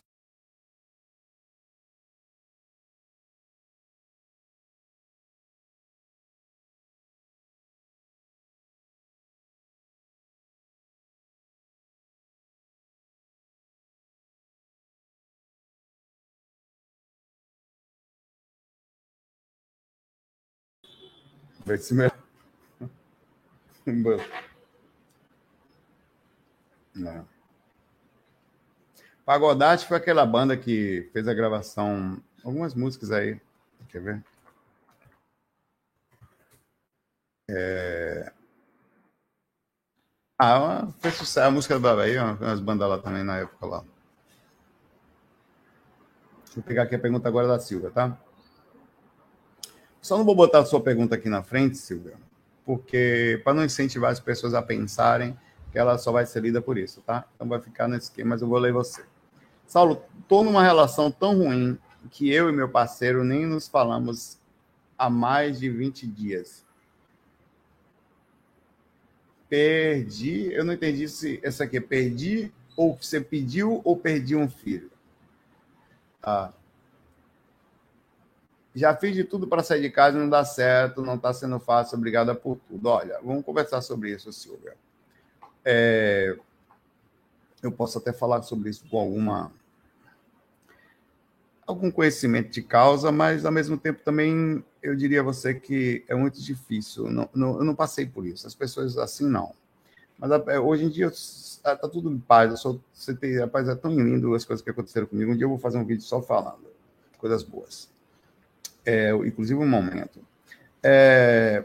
Vai se Não. Pagodate foi aquela banda que fez a gravação, algumas músicas aí. Quer ver? É... Ah, fez sucesso. A música da Bahia, umas bandas lá também na época lá. Deixa eu pegar aqui a pergunta agora da Silvia, tá? Só não vou botar a sua pergunta aqui na frente, Silvia, porque para não incentivar as pessoas a pensarem que ela só vai ser lida por isso, tá? Então vai ficar nesse esquema, mas eu vou ler você. Saulo, estou numa relação tão ruim que eu e meu parceiro nem nos falamos há mais de 20 dias. Perdi, eu não entendi se essa aqui é perdi ou você pediu ou perdi um filho. Tá. Já fiz de tudo para sair de casa não dá certo, não está sendo fácil, obrigada por tudo. Olha, vamos conversar sobre isso, Silvia. É, eu posso até falar sobre isso com alguma algum conhecimento de causa, mas ao mesmo tempo também eu diria a você que é muito difícil. Não, não, eu não passei por isso. As pessoas assim não. Mas é, hoje em dia está tudo em paz. Eu sou, você tem, rapaz, é tão lindo as coisas que aconteceram comigo. Um dia eu vou fazer um vídeo só falando coisas boas. É, inclusive um momento. É,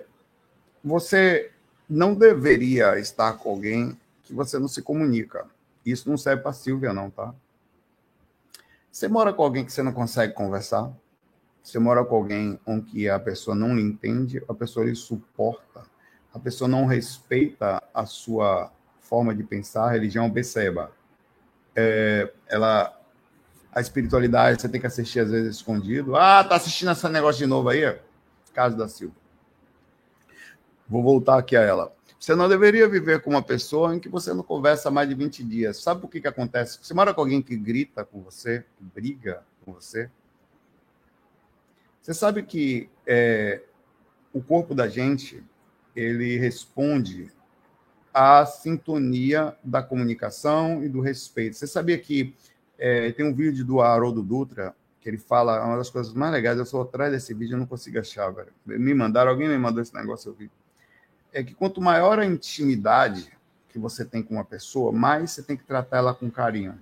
você não deveria estar com alguém que você não se comunica. Isso não serve para Silvia, não, tá? Você mora com alguém que você não consegue conversar? Você mora com alguém com que a pessoa não lhe entende, a pessoa lhe suporta, a pessoa não respeita a sua forma de pensar, a religião, perceba. É, ela, a espiritualidade, você tem que assistir às vezes escondido. Ah, tá assistindo esse negócio de novo aí? Caso da Silva. Vou voltar aqui a ela. Você não deveria viver com uma pessoa em que você não conversa mais de 20 dias. Sabe por que, que acontece? Você mora com alguém que grita com você, que briga com você. Você sabe que é, o corpo da gente ele responde à sintonia da comunicação e do respeito. Você sabia que é, tem um vídeo do Haroldo Dutra que ele fala uma das coisas mais legais. Eu sou atrás desse vídeo, eu não consigo achar, velho. Me mandaram, alguém me mandou esse negócio, eu vi é que quanto maior a intimidade que você tem com uma pessoa, mais você tem que tratar ela com carinho.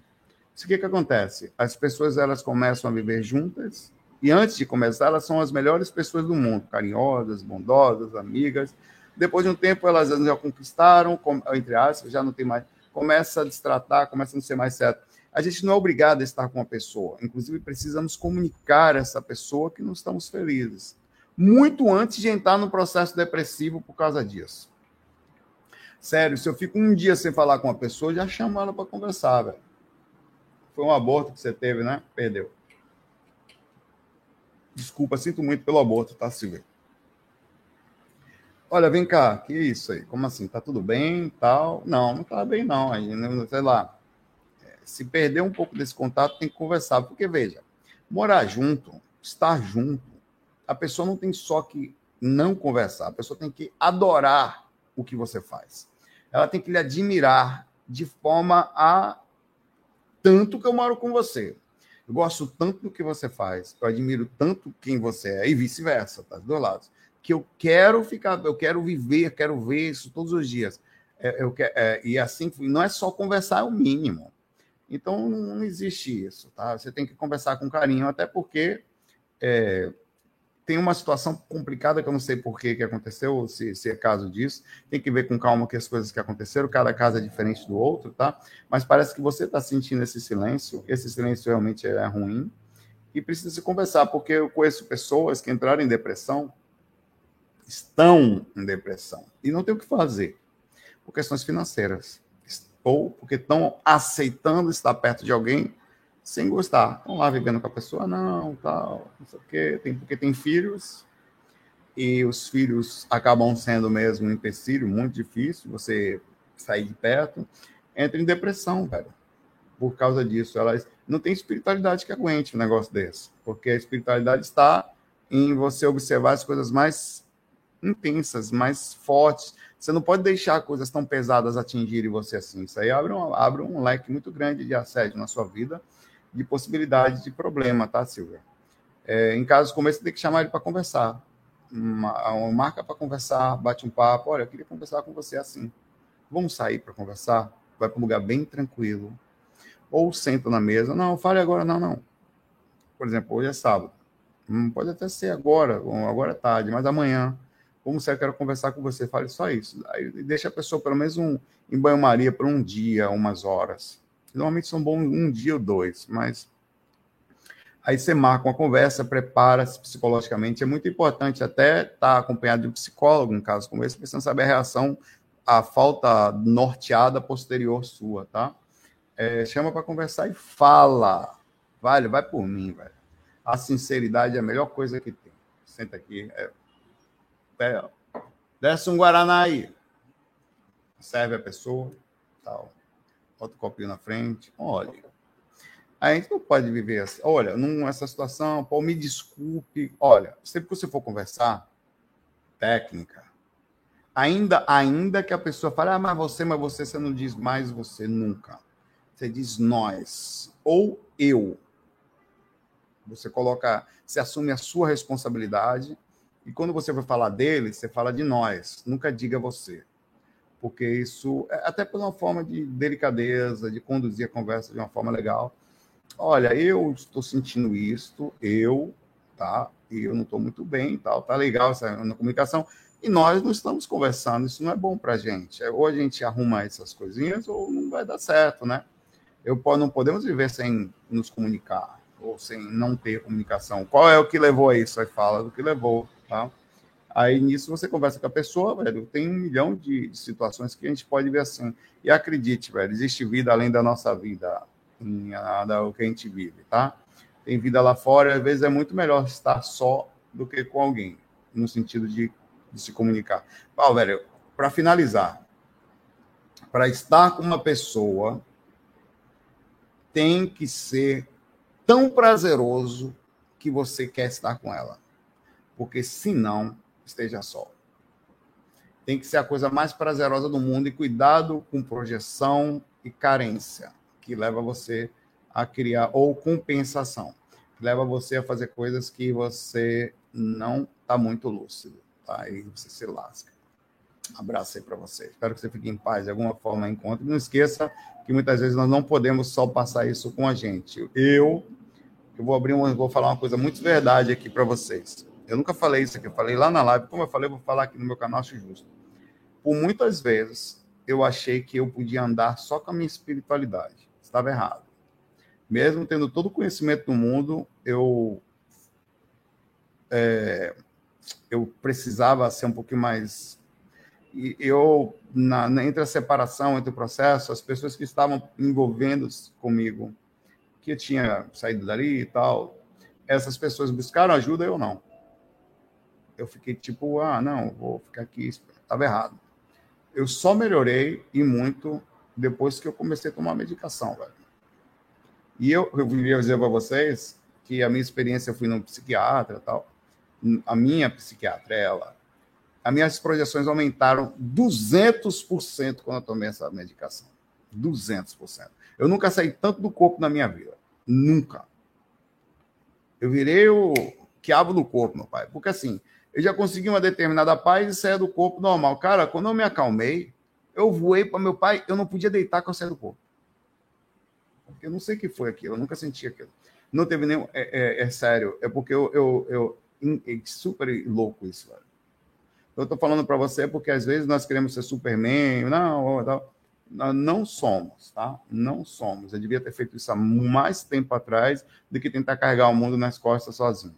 Isso que que acontece? As pessoas elas começam a viver juntas e antes de começar elas são as melhores pessoas do mundo, carinhosas, bondosas, amigas. Depois de um tempo elas já conquistaram, entre aspas, já não tem mais, começa a destratar, começa a não ser mais certo. A gente não é obrigado a estar com uma pessoa, inclusive precisamos comunicar a essa pessoa que não estamos felizes muito antes de entrar no processo depressivo por causa disso. Sério, se eu fico um dia sem falar com uma pessoa, já chamo ela para conversar, velho. Foi um aborto que você teve, né? Perdeu. Desculpa, sinto muito pelo aborto, tá, Silvia? Olha, vem cá, que isso aí? Como assim? Tá tudo bem tal? Não, não tá bem, não. Aí, sei lá. Se perder um pouco desse contato, tem que conversar. Porque, veja, morar junto, estar junto, a pessoa não tem só que não conversar, a pessoa tem que adorar o que você faz. Ela tem que lhe admirar de forma a tanto que eu moro com você. Eu gosto tanto do que você faz, eu admiro tanto quem você é, e vice-versa, tá? Dos dois lados. Que eu quero ficar, eu quero viver, quero ver isso todos os dias. É, eu quero, é, e assim, não é só conversar, é o mínimo. Então, não existe isso, tá? Você tem que conversar com carinho, até porque é, tem uma situação complicada que eu não sei por que, que aconteceu, se, se é caso disso. Tem que ver com calma que as coisas que aconteceram, cada caso é diferente do outro, tá? Mas parece que você está sentindo esse silêncio, esse silêncio realmente é ruim, e precisa se conversar, porque eu conheço pessoas que entraram em depressão, estão em depressão, e não tem o que fazer, por questões financeiras, ou porque estão aceitando estar perto de alguém sem gostar. Estão lá vivendo com a pessoa, não, tal, não sei o quê, tem, porque tem filhos, e os filhos acabam sendo mesmo um empecilho muito difícil, você sair de perto, entra em depressão, velho. Por causa disso, elas não tem espiritualidade que aguente um negócio desse, porque a espiritualidade está em você observar as coisas mais intensas, mais fortes. Você não pode deixar coisas tão pesadas atingirem você assim. Isso aí abre um, abre um leque muito grande de assédio na sua vida de possibilidade de problema, tá, Silvia? É, em casos como esse, você tem que chamar ele para conversar. Uma, uma marca para conversar, bate um papo. Olha, eu queria conversar com você assim. Vamos sair para conversar? Vai para um lugar bem tranquilo. Ou senta na mesa. Não, fale agora. Não, não. Por exemplo, hoje é sábado. Hum, pode até ser agora, agora é tarde, mas amanhã. Como você quer conversar com você, fale só isso. Aí deixa a pessoa pelo menos um, em banho-maria por um dia, umas horas Normalmente são bons um dia ou dois, mas aí você marca uma conversa, prepara-se psicologicamente. É muito importante até estar tá acompanhado de um psicólogo, um caso como esse, porque você não sabe a reação, a falta norteada posterior sua, tá? É, chama para conversar e fala. Vale, vai por mim, velho. A sinceridade é a melhor coisa que tem. Senta aqui. É, é, desce um Guaraná aí. Serve a pessoa. Tal bota o copinho na frente, olha. A gente não pode viver assim. Olha, nessa situação, Paulo, me desculpe. Olha, sempre que você for conversar, técnica, ainda, ainda que a pessoa fale, ah, mas você, mas você, você não diz mais você nunca. Você diz nós ou eu. Você coloca, você assume a sua responsabilidade e quando você vai falar dele, você fala de nós. Nunca diga você. porque isso, é até por uma forma de delicadeza, de conduzir a conversa de uma forma legal. Olha, eu estou sentindo isto, eu, tá? E eu não estou muito bem, tal, tá legal essa comunicação. E nós não estamos conversando, isso não é bom para a gente. Ou a gente arruma essas coisinhas, ou não vai dar certo, né? Eu não podemos viver sem nos comunicar, ou sem não ter comunicação. Qual é o que levou a isso? Aí fala do que levou, tá? Aí nisso você conversa com a pessoa, velho. Tem um milhão de, de situações que a gente pode ver assim. E acredite, velho, existe vida além da nossa vida, nada o que a gente vive, tá? Tem vida lá fora, às vezes é muito melhor estar só do que com alguém, no sentido de, de se comunicar. Paulo, velho, para finalizar, para estar com uma pessoa tem que ser tão prazeroso que você quer estar com ela. Porque senão esteja só. Tem que ser a coisa mais prazerosa do mundo e cuidado com projeção e carência, que leva você a criar, ou compensação, que leva você a fazer coisas que você não está muito lúcido. Tá? Você se lasca. abraço aí para você. Espero que você fique em paz de alguma forma. Encontre. Não esqueça que muitas vezes nós não podemos só passar isso com a gente. Eu, eu vou abrir vou falar uma coisa muito verdade aqui para vocês. Eu nunca falei isso aqui, eu falei lá na live, como eu falei, eu vou falar aqui no meu canal, acho justo. Por muitas vezes, eu achei que eu podia andar só com a minha espiritualidade. Estava errado. Mesmo tendo todo o conhecimento do mundo, eu é, eu precisava ser um pouquinho mais. E eu, na, na, entre a separação, entre o processo, as pessoas que estavam envolvendo comigo, que eu tinha saído dali e tal, essas pessoas buscaram ajuda, eu não eu fiquei tipo, ah, não, vou ficar aqui. Estava errado. Eu só melhorei e muito depois que eu comecei a tomar medicação, velho. E eu, eu queria dizer para vocês que a minha experiência, eu fui no psiquiatra tal. A minha psiquiatra, ela, as minhas projeções aumentaram 200% quando eu tomei essa medicação. 200%. Eu nunca saí tanto do corpo na minha vida. Nunca. Eu virei o quiabo do corpo, meu pai. Porque assim, eu já consegui uma determinada paz e saia do corpo normal. Cara, quando eu me acalmei, eu voei para meu pai, eu não podia deitar com a saia do corpo. Eu não sei o que foi aquilo, eu nunca senti aquilo. Não teve nenhum. É, é, é sério, é porque eu, eu, eu é super louco isso, velho. Eu estou falando para você porque às vezes nós queremos ser Superman, não, não, não somos, tá? Não somos. Eu devia ter feito isso há mais tempo atrás do que tentar carregar o mundo nas costas sozinho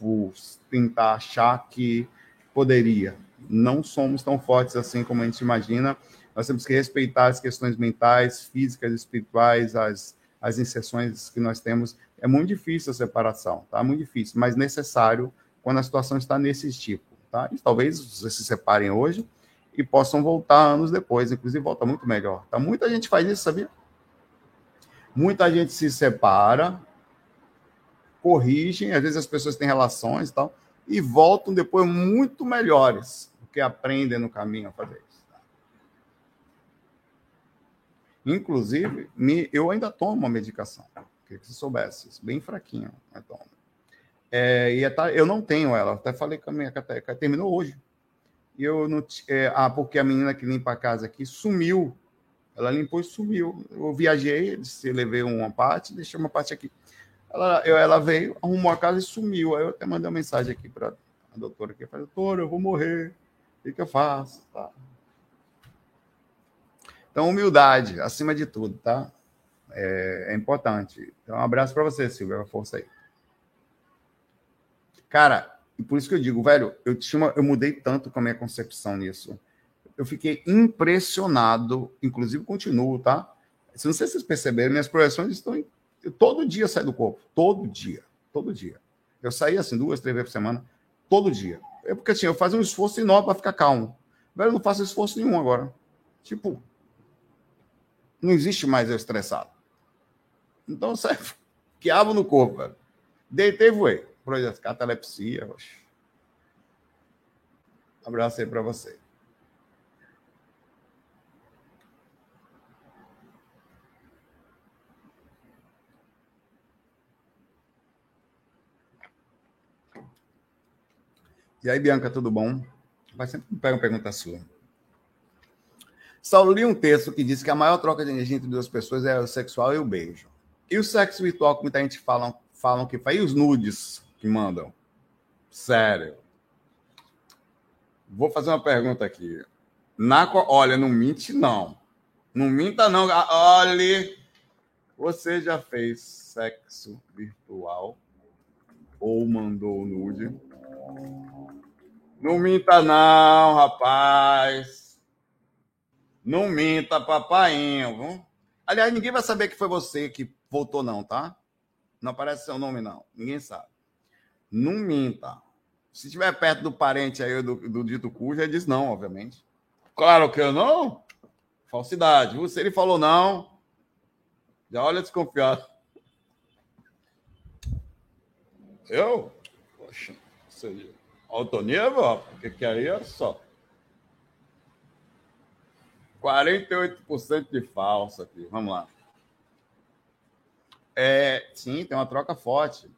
por tentar achar que poderia. Não somos tão fortes assim como a gente imagina. Nós temos que respeitar as questões mentais, físicas, espirituais, as, as inserções que nós temos. É muito difícil a separação, tá? Muito difícil, mas necessário quando a situação está nesse tipo, tá? E talvez vocês se separem hoje e possam voltar anos depois, inclusive volta muito melhor. Tá? Muita gente faz isso, sabia? Muita gente se separa, corrigem, às vezes as pessoas têm relações e tal, e voltam depois muito melhores, porque aprendem no caminho a fazer isso. Inclusive, me, eu ainda tomo uma medicação, queria que você soubesse, bem fraquinha, mas tomo. É, e é, eu não tenho ela, até falei com a minha cateca, terminou hoje. E eu não. É, ah, porque a menina que limpa a casa aqui sumiu. Ela limpou e sumiu. Eu viajei, disse, levei uma parte, deixei uma parte aqui. Ela, eu, ela veio, arrumou a casa e sumiu. Aí eu até mandei uma mensagem aqui para a doutora que falei, doutora, eu vou morrer. O que, que eu faço? Tá. Então, humildade, acima de tudo, tá? É, é importante. Então, um abraço para você, Silvia. Força aí. Cara, e por isso que eu digo, velho, eu, tinha eu mudei tanto com a minha concepção nisso. Eu fiquei impressionado, inclusive continuo, tá? Não sei se vocês perceberam, minhas projeções estão todo dia saio do corpo. Todo dia. Todo dia. Eu saía assim duas, três vezes por semana. Todo dia. É porque assim, eu fazia um esforço enorme para ficar calmo. Velho, eu não faço esforço nenhum agora. Tipo, não existe mais eu estressado. Então, [laughs] sai quiabo no corpo, velho. Deitei e voei. Projeto catalepsia. Oxe. Abraço aí para você. E aí, Bianca, tudo bom? Vai sempre pega uma pergunta sua. Só li um texto que diz que a maior troca de energia entre duas pessoas é o sexual e o beijo. E o sexo virtual, que muita gente fala, falam que faz. E os nudes que mandam? Sério. Vou fazer uma pergunta aqui. Na, olha, não mente, não. Não minta, não. Olha, você já fez sexo virtual ou mandou nude? Não minta, não, rapaz. Não minta, papainho. Aliás, ninguém vai saber que foi você que voltou, não, tá? Não aparece seu nome, não. Ninguém sabe. Não minta. Se estiver perto do parente aí do, do dito cujo, ele diz não, obviamente. Claro que eu não. Falsidade. Se ele falou não, já olha desconfiado. Eu? Poxa, seria alto nível, porque que aí é só. 48% de falso aqui. Vamos lá. É, sim, tem uma troca forte.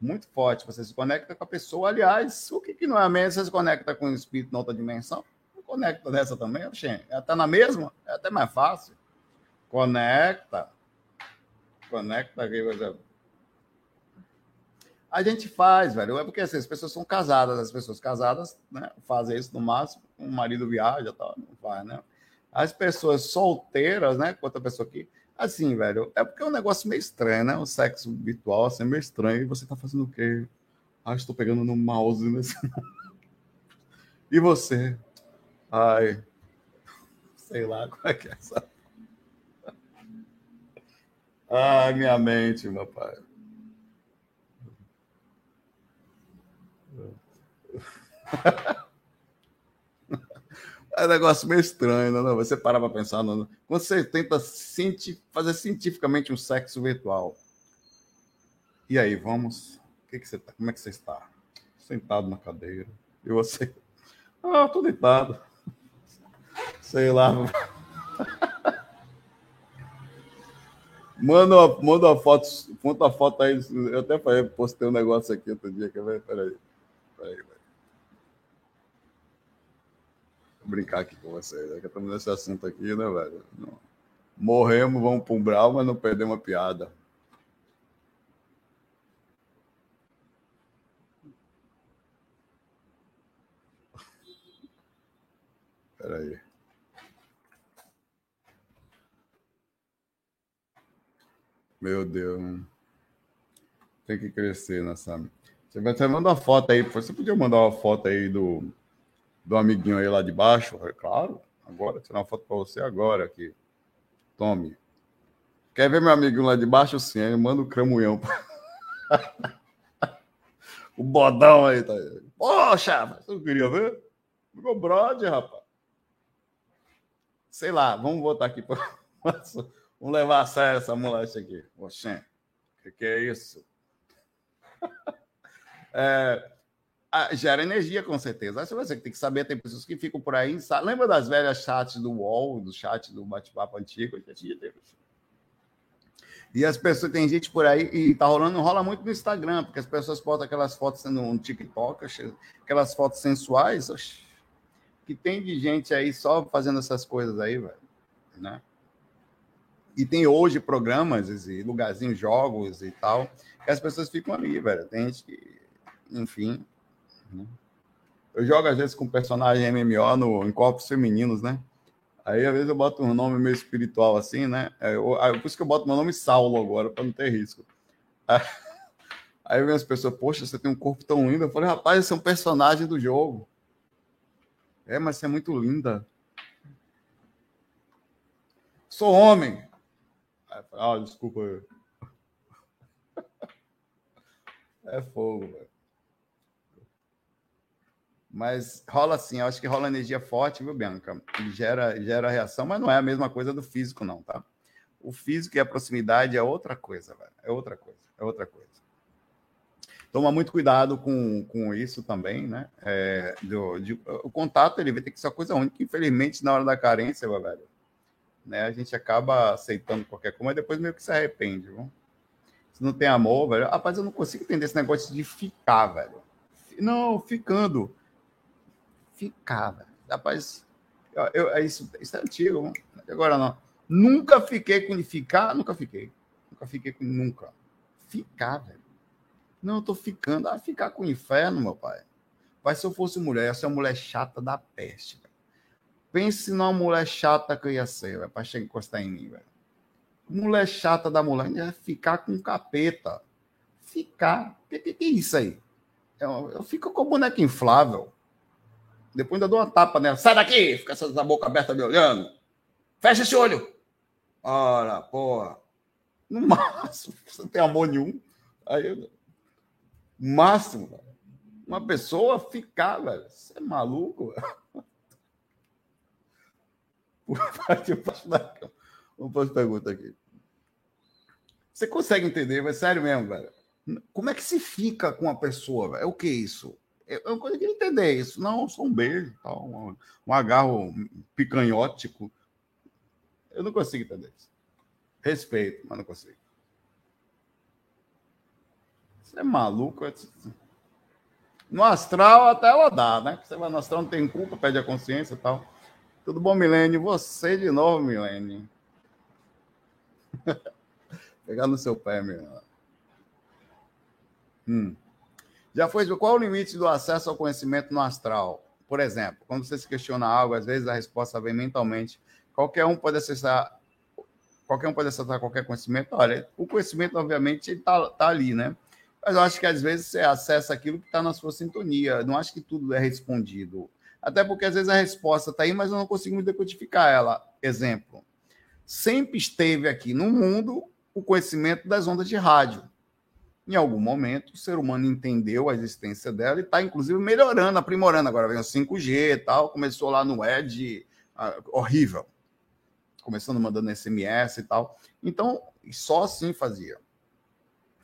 Muito forte. Você se conecta com a pessoa. Aliás, o que, que não é a mesma? Você se conecta com o espírito na outra dimensão? Não conecta dessa também, Oxê. É até na mesma? É até mais fácil. Conecta. Conecta aqui, por exemplo. A gente faz, velho. É porque assim, as pessoas são casadas, as pessoas casadas né, fazem isso no máximo, o marido viaja, tal, não faz, né? As pessoas solteiras, né? Quanto a pessoa aqui, assim, velho, é porque é um negócio meio estranho, né? O sexo virtual assim, é meio estranho. E você tá fazendo o quê? Ah, estou pegando no mouse nesse. [laughs] e você? Ai, sei lá como é que é essa. Ai, minha mente, meu pai. É um negócio meio estranho, não? Né? Você para para pensar. Não? Quando você tenta fazer cientificamente um sexo virtual. E aí, vamos? Que, que você tá? Como é que você está? Sentado na cadeira. E você? Ah, tô deitado. Sei lá. Manda uma, manda uma foto, manda uma foto aí. Eu até falei, postei um negócio aqui outro dia. Quer ver? Peraí. Peraí, peraí. Vou brincar aqui com vocês. É que estamos nesse assunto aqui, né, velho? Não. Morremos, vamos para um brau, mas não perdemos a piada. Peraí. Meu Deus. Tem que crescer nessa. Você vai mandar uma foto aí. Você podia mandar uma foto aí do, do amiguinho aí lá de baixo? É claro. Agora, tirar uma foto para você agora aqui. Tome. Quer ver meu amiguinho lá de baixo? Sim, aí manda o cramunhão. [laughs] o bodão aí, tá aí. Poxa, você não queria ver? Ficou brother, rapaz. Sei lá, vamos voltar aqui. Pra... [laughs] Vamos levar a sério essa moleque aqui. Oxê, o que, que, é isso? [laughs] é, gera energia, com certeza. Acho que você tem que saber, tem pessoas que ficam por aí. Sabe? Lembra das velhas chats do UOL, do chat do bate-papo antigo? E as pessoas, tem gente por aí, e tá rolando, rola muito no Instagram, porque as pessoas postam aquelas fotos no TikTok, aquelas fotos sensuais, oxe, que tem de gente aí só fazendo essas coisas aí, velho, né? E tem hoje programas e lugarzinhos, jogos e tal, que as pessoas ficam ali, velho. Tem gente que, enfim. Né? Eu jogo às vezes com personagem MMO no, em corpos femininos, né? Aí às vezes eu boto um nome meio espiritual assim, né? É, eu, por isso que eu boto meu nome Saulo agora, para não ter risco. [laughs] Aí vem as pessoas, poxa, você tem um corpo tão lindo. Eu falei, rapaz, esse é um personagem do jogo. É, mas você é muito linda. Sou homem. Ah, desculpa. [laughs] É fogo, velho. Mas rola assim, eu acho que rola energia forte, viu, Bianca? E gera, gera reação, mas não é a mesma coisa do físico, não, tá? O físico e a proximidade é outra coisa, velho. É outra coisa, é outra coisa. Toma muito cuidado com, com isso também, né? É, do, de, o contato ele vai ter que ser uma coisa única. Infelizmente, na hora da carência, velho, né? A gente acaba aceitando qualquer coisa, mas depois meio que se arrepende, viu? Se não tem amor, velho. Rapaz, eu não consigo entender esse negócio de ficar, velho. Não, ficando. Ficar, velho. Rapaz, Eu, eu, é isso, isso é antigo, mano. agora não. Nunca fiquei com ficar, nunca fiquei. Nunca fiquei com nunca. Ficar, velho. Não, eu tô ficando. Ah, ficar com o inferno, meu pai. Pai, se eu fosse mulher, ia ser uma mulher chata da peste. Velho. Pense numa mulher chata que eu ia ser, velho, pra chegar encostar em mim, velho. Mulher chata da mulher ia ficar com capeta. Ficar. O que, que, que, é isso aí? Eu, eu fico com boneca inflável. Depois ainda dou uma tapa nela. Sai daqui! Fica essa boca aberta me olhando. Fecha esse olho. Ora, porra. No máximo, [laughs] você tem amor nenhum. Aí, máximo, uma pessoa ficar, velho. Você é maluco, velho? [laughs] Vamos fazer pergunta aqui. Você consegue entender, mas sério mesmo, velho? Como é que se fica com uma pessoa, velho? É o que é isso? Eu não consigo entender isso. Não, só um beijo, tal, um, um agarro picanhótico. Eu não consigo entender isso. Respeito, mas não consigo. Você é maluco? No astral até ela dá, né? Você vai no astral, não tem culpa, pede a consciência e tal. Tudo bom, Milene? Você de novo, Milene. [laughs] Pegar no seu pé, Milene. Hum. Já foi. Qual o limite do acesso ao conhecimento no astral? Por exemplo, quando você se questiona algo, às vezes a resposta vem mentalmente. Qualquer um pode acessar. Qualquer um pode acessar qualquer conhecimento. Olha, o conhecimento, obviamente, está tá ali, né? Mas eu acho que às vezes você acessa aquilo que está na sua sintonia. Eu não acho que tudo é respondido. Até porque às vezes a resposta está aí, mas eu não consigo me decodificar ela. Exemplo. Sempre esteve aqui no mundo o conhecimento das ondas de rádio. Em algum momento, o ser humano entendeu a existência dela e está, inclusive, melhorando, aprimorando. Agora vem o 5G e tal, começou lá no ED, uh, horrível. Começando mandando SMS e tal. Então, só assim fazia.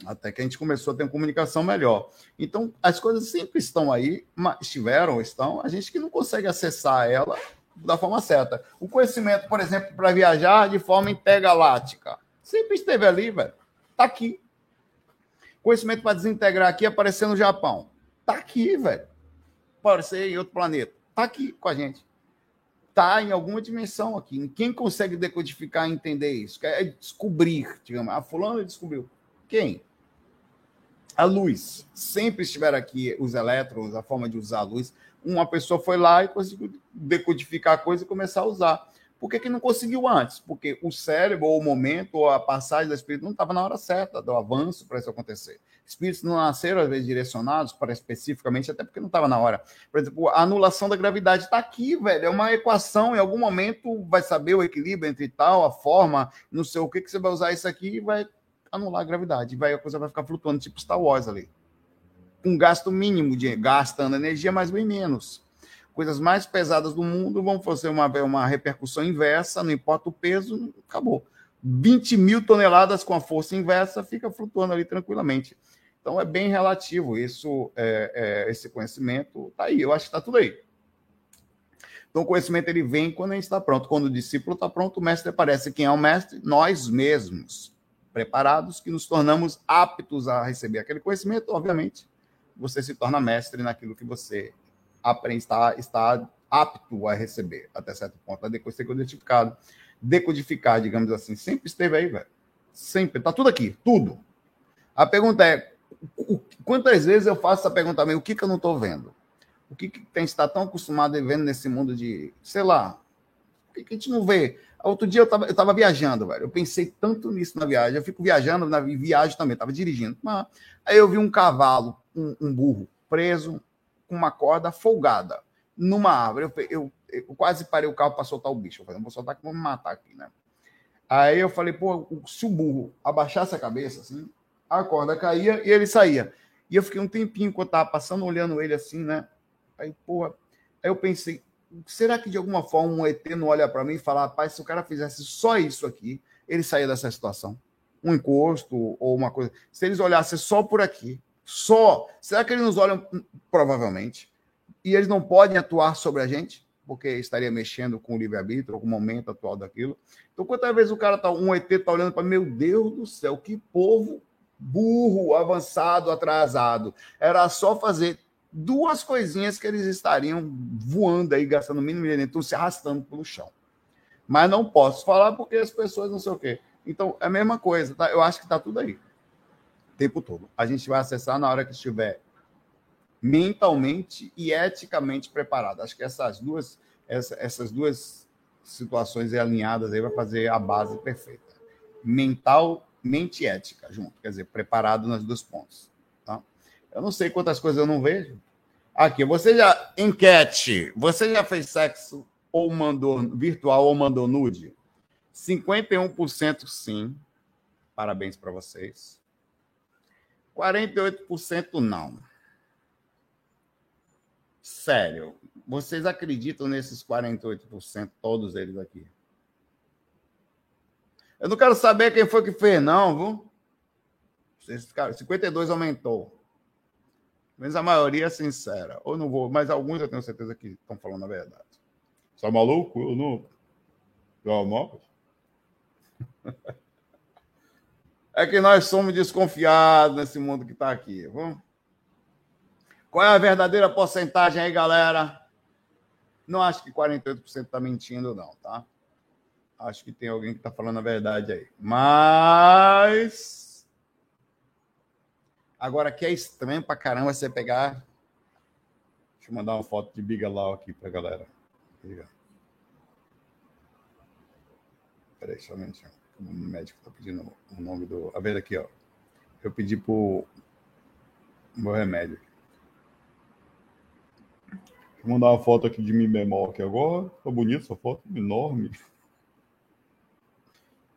Até que a gente começou a ter uma comunicação melhor. Então, as coisas sempre estão aí, mas estiveram, estão, a gente que não consegue acessar ela da forma certa. O conhecimento, por exemplo, para viajar de forma intergaláctica, sempre esteve ali, velho. Está aqui. Conhecimento para desintegrar aqui, aparecer no Japão. Está aqui, velho. Aparecer em outro planeta. Está aqui com a gente. Está em alguma dimensão aqui. Quem consegue decodificar e entender isso? É descobrir, digamos. A ah, fulano descobriu. Quem? A luz. Sempre estiver aqui os elétrons, a forma de usar a luz. Uma pessoa foi lá e conseguiu decodificar a coisa e começar a usar. Por que, que não conseguiu antes? Porque o cérebro, ou o momento, ou a passagem do espírito não estava na hora certa do avanço para isso acontecer. Espíritos não nasceram, às vezes, direcionados para especificamente, até porque não estava na hora. Por exemplo, a anulação da gravidade está aqui, velho. É uma equação. Em algum momento vai saber o equilíbrio entre tal, a forma, não sei o que, que você vai usar isso aqui e vai anular a gravidade. Vai, a coisa vai ficar flutuando, tipo Star Wars ali. Com gasto mínimo de gastando energia, mas bem menos. Coisas mais pesadas do mundo vão fazer uma, uma repercussão inversa, não importa o peso, acabou. 20 mil toneladas com a força inversa fica flutuando ali tranquilamente. Então é bem relativo isso, é, é, esse conhecimento está aí. Eu acho que está tudo aí. Então o conhecimento ele vem quando a gente está pronto. Quando o discípulo está pronto, o mestre aparece. Quem é o mestre? Nós mesmos preparados, que nos tornamos aptos a receber aquele conhecimento, obviamente, você se torna mestre naquilo que você está, está apto a receber, até certo ponto, a ser codificado. Decodificar, digamos assim, sempre esteve aí, velho. Sempre, tá tudo aqui, tudo. A pergunta é, quantas vezes eu faço essa pergunta também, o que, que eu não estou vendo? O que, que tem estar tão acostumado a ver nesse mundo de, sei lá, o que, que a gente não vê? Outro dia eu estava eu tava viajando, velho. Eu pensei tanto nisso na viagem. Eu fico viajando na viagem também, estava dirigindo. Mas, aí eu vi um cavalo, um, um, burro, preso com uma corda folgada numa árvore. Eu, eu, eu quase parei o carro para soltar o bicho. Eu falei, não vou soltar que vão me matar aqui, né? Aí eu falei, pô, se o burro abaixasse a cabeça, assim, a corda caía e ele saía. E eu fiquei um tempinho enquanto tava passando, olhando ele assim, né? Aí, porra, aí eu pensei, será que de alguma forma um ET não olha para mim e fala, rapaz, se o cara fizesse só isso aqui, ele saía dessa situação? Um encosto ou uma coisa. Se eles olhassem só por aqui, só, será que eles nos olham? Provavelmente. E eles não podem atuar sobre a gente, porque estaria mexendo com o livre-arbítrio, com o momento atual daquilo. Então, quantas vezes o cara tá, um ET tá olhando para meu Deus do céu, que povo burro, avançado, atrasado. Era só fazer duas coisinhas que eles estariam voando aí, gastando mínimo de energia, se arrastando pelo chão. Mas não posso falar porque as pessoas não sei o quê. Então, é a mesma coisa, tá? Eu acho que está tudo aí. Tempo todo. A gente vai acessar na hora que estiver mentalmente e eticamente preparado. Acho que essas duas, essa, essas duas situações alinhadas aí vai fazer a base perfeita. Mental, mente e ética junto. Quer dizer, preparado nos dois pontos. Tá? Eu não sei quantas coisas eu não vejo. Aqui, você já. Enquete. Você já fez sexo ou mandou virtual ou mandou nude? 51% sim. Parabéns para vocês. 48% não. Sério, vocês acreditam nesses 48%, todos eles aqui? Eu não quero saber quem foi que fez, não, viu? 52 aumentou. Mas a maioria é sincera. Ou não vou, mas alguns eu tenho certeza que estão falando a verdade. Você é maluco? Eu não. Eu [laughs] É que nós somos desconfiados nesse mundo que está aqui. Vamos? Qual é a verdadeira porcentagem aí, galera? Não acho que 48% está mentindo, não, tá? Acho que tem alguém que está falando a verdade aí. Mas Agora, que é estranho pra caramba você pegar. Deixa eu mandar uma foto de Bigalau aqui pra galera. Peraí, somente. O médico tá pedindo o nome do. A ver aqui, ó. Eu pedi pro meu remédio. Vou mandar uma foto aqui de mim bemol aqui agora. Tá bonita essa foto, enorme.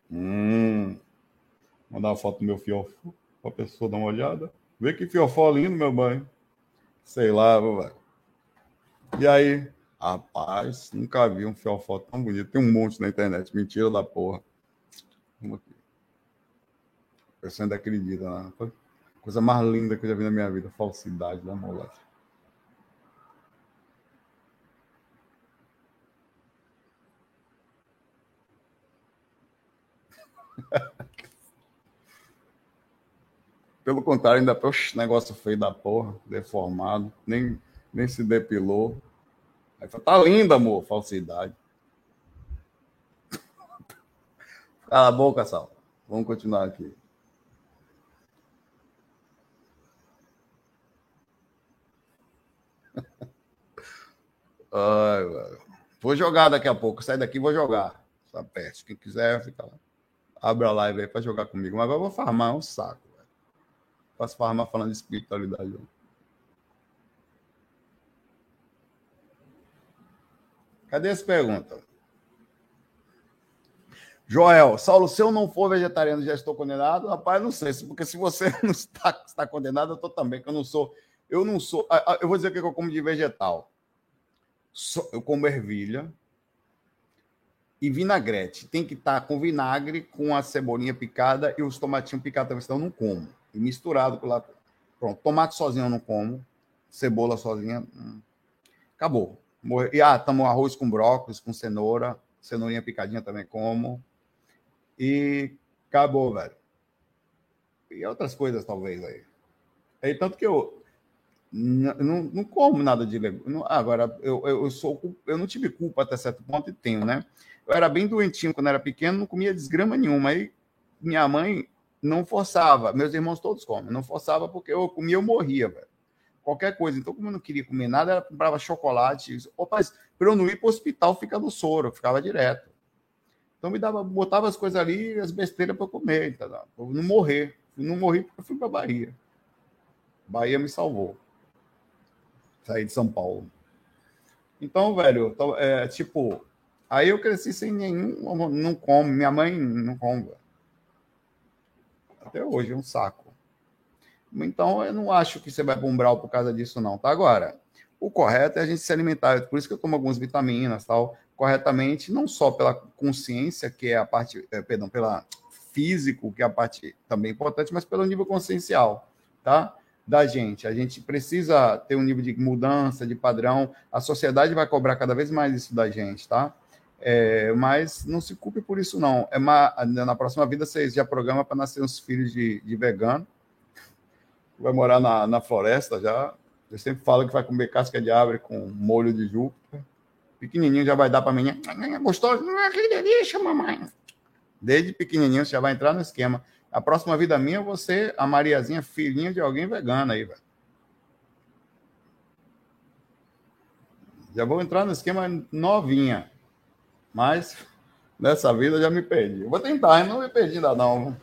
Hum. Mandar uma foto do meu fiofo para a pessoa dar uma olhada. Vê que fiofó lindo, meu banho. Sei lá, vai. E aí? Rapaz, nunca vi um fiofó tão bonito. Tem um monte na internet. Mentira da porra. Pessoa ainda acredita, né? Coisa mais linda que eu já vi na minha vida. Falsidade da moléstia. Pelo contrário, ainda oxe, negócio feio da porra, deformado, nem, nem se depilou. Aí fala, tá linda, amor, falsidade. Cala a boca, Sal. Vamos continuar aqui. Ai, vou jogar daqui a pouco. Sai daqui vou jogar. Essa. Quem quiser, fica lá. Abre a live aí para jogar comigo. Mas eu vou farmar, um saco. Posso farmar falando de espiritualidade. Cadê essa pergunta? Joel, Saulo, se eu não for vegetariano, já estou condenado? Rapaz, não sei, porque se você [laughs] não está, está condenado, eu estou também, que eu não sou. Eu não sou. Eu vou dizer o que eu como de vegetal. Eu como ervilha e vinagrete. Tem que estar com vinagre, com a cebolinha picada e os tomatinhos picados também, senão eu não como e misturado com lá. Pronto, tomate sozinho eu não como, cebola sozinha, hum. acabou. E ah, tamo arroz com brócolis, com cenoura, cenourinha picadinha também como. E acabou, velho. E outras coisas talvez aí. É tanto que eu não, não como nada de. Agora, eu, eu, sou, eu não tive culpa até certo ponto e tenho, né? Eu era bem doentinho quando era pequeno, não comia desgrama nenhuma. Aí minha mãe não forçava. Meus irmãos todos comem. Não forçava porque eu comia, eu morria, velho. Qualquer coisa. Então, como eu não queria comer nada, ela comprava chocolate. Opa, para eu não ir para o hospital, fica no soro, eu ficava direto. Então, me dava, botava as coisas ali, as besteiras para comer, eu não morrer. Eu não morri porque eu fui para Bahia. Bahia me salvou. Saí de São Paulo. Então, velho, é, tipo, aí eu cresci sem nenhum. Não como. Minha mãe não come. Até hoje, um saco. Então, eu não acho que você vai para umbral por causa disso, não. Tá? Agora, o correto é a gente se alimentar. Por isso que eu tomo algumas vitaminas, tal, corretamente, não só pela consciência, que é a parte, é, perdão, pela físico, que é a parte também importante, mas pelo nível consciencial, tá? Da gente. A gente precisa ter um nível de mudança, de padrão. A sociedade vai cobrar cada vez mais isso da gente, tá? É, mas não se culpe por isso, não. É uma, na próxima vida você já programa para nascer uns filhos de, de vegano. Vai morar na, na floresta já. Eu sempre falo que vai comer casca de árvore com molho de Júpiter. Pequenininho já vai dar para mim. Gostoso? Que delícia, mamãe. Desde pequenininho você já vai entrar no esquema. A próxima vida minha, você, a Mariazinha, filhinha de alguém vegana aí, velho. Já vou entrar no esquema novinha. Mas nessa vida já me perdi. Eu vou tentar, não me perdi ainda não.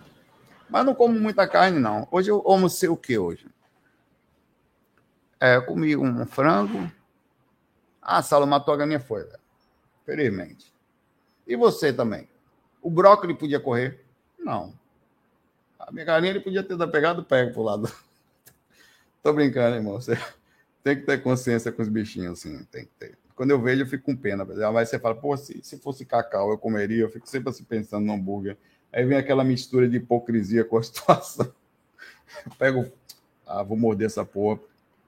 Mas não como muita carne, não. Hoje eu almocei o que hoje? É, comi um frango. Ah, Saulo matou a galinha foi, velho. Felizmente. E você também? O brócolis podia correr? Não. A minha galinha ele podia ter pegado pé pro lado. [laughs] Tô brincando, irmão. Você tem que ter consciência com os bichinhos, assim. Tem que ter. Quando eu vejo, eu fico com pena. Mas você fala, pô, se, se fosse cacau, eu comeria. Eu fico sempre assim pensando no hambúrguer. Aí vem aquela mistura de hipocrisia com a [laughs] situação. Eu pego, ah, vou morder essa porra,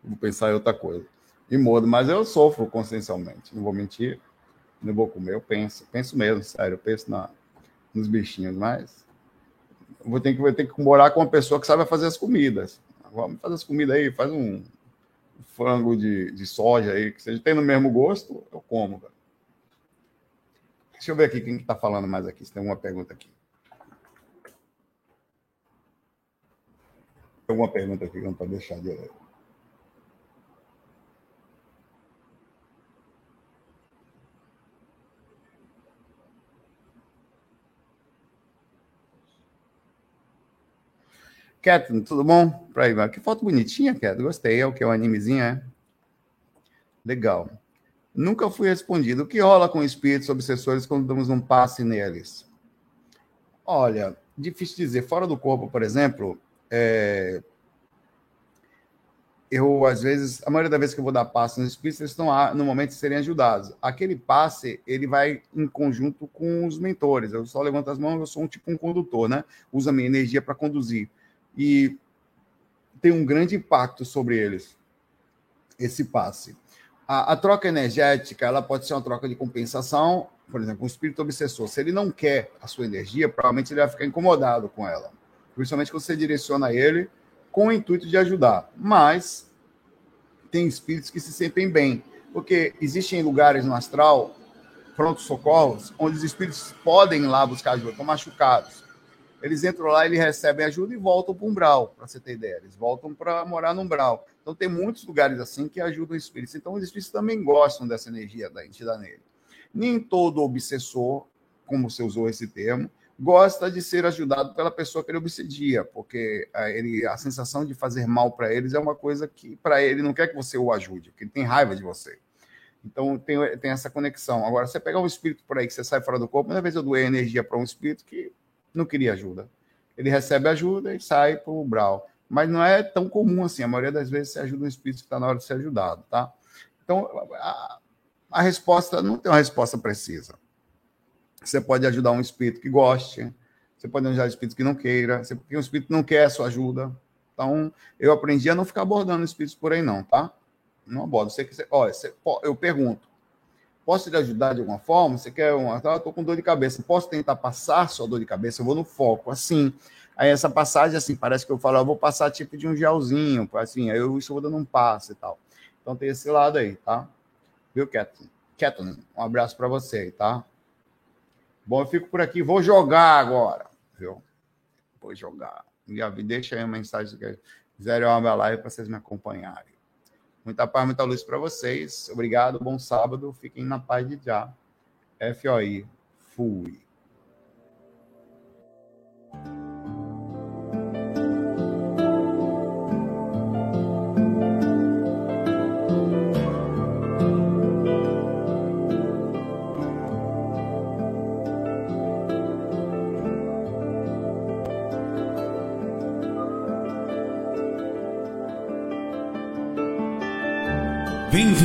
vou pensar em outra coisa. E mordo, mas eu sofro consciencialmente, não vou mentir. Não vou comer, eu penso, penso mesmo, sério, eu penso na, nos bichinhos, mas vou ter que, vou ter que morar com uma pessoa que sabe fazer as comidas. Vamos fazer as comidas aí, faz um frango de, de soja aí, que seja tem no mesmo gosto, eu como. Cara. Deixa eu ver aqui quem está falando mais aqui, se tem alguma pergunta aqui. Tem alguma pergunta aqui que não para deixar de. Ketlin, tudo bom? Pra aí, que foto bonitinha, Ketlin. Gostei. É o que? É um animezinho, é? Legal. Nunca fui respondido. O que rola com espíritos obsessores quando damos um passe neles? Olha, difícil dizer. Fora do corpo, por exemplo, é... eu, às vezes, a maioria das vezes que eu vou dar passe nos espíritos, eles estão no momento de serem ajudados. Aquele passe, ele vai em conjunto com os mentores. Eu só levanto as mãos, eu sou um tipo um condutor, né? Uso a minha energia para conduzir e tem um grande impacto sobre eles, esse passe. A, a, troca energética ela pode ser uma troca de compensação, por exemplo, um espírito obsessor. Se ele não quer a sua energia, provavelmente ele vai ficar incomodado com ela. Principalmente quando você direciona ele com o intuito de ajudar. Mas tem espíritos que se sentem bem, porque existem lugares no astral, pronto-socorros, onde os espíritos podem ir lá buscar ajuda, estão machucados eles entram lá, eles recebem ajuda e voltam para o umbral, para você ter ideia. Eles voltam para morar no umbral. Então, tem muitos lugares assim que ajudam os espíritos. Então, os espíritos também gostam dessa energia da entidade nele. Nem todo obsessor, como você usou esse termo, gosta de ser ajudado pela pessoa que ele obsedia, porque a, ele, a sensação de fazer mal para eles é uma coisa que, para ele, não quer que você o ajude, porque ele tem raiva de você. Então, tem, tem essa conexão. Agora, você pegar um espírito por aí que você sai fora do corpo, muitas vezes eu doei energia para um espírito que não queria ajuda. Ele recebe ajuda e sai para o Brau. Mas não é tão comum assim. A maioria das vezes você ajuda um espírito que está na hora de ser ajudado, tá? Então, a, a resposta não tem uma resposta precisa. Você pode ajudar um espírito que goste, você pode ajudar um espírito que não queira, você, porque um espírito não quer a sua ajuda. Então, eu aprendi a não ficar abordando espíritos por aí, não, tá? Não abordo. Você, você, olha, você, eu pergunto, Posso te ajudar de alguma forma? Você quer uma. Estou tá, com dor de cabeça. Posso tentar passar sua dor de cabeça? Eu vou no foco, assim. Aí essa passagem, assim, parece que eu falo, eu vou passar tipo de um gelzinho, assim, aí eu estou dando um passo e tal. Então tem esse lado aí, tá? Viu, Ketlin? Ketlin, um abraço para você, tá? Bom, eu fico por aqui, vou jogar agora, viu? Vou jogar. Me deixa aí uma mensagem que quiserem uma live para vocês me acompanharem. Muita paz, muita luz para vocês. Obrigado, bom sábado. Fiquem na paz de já. FOI. Fui.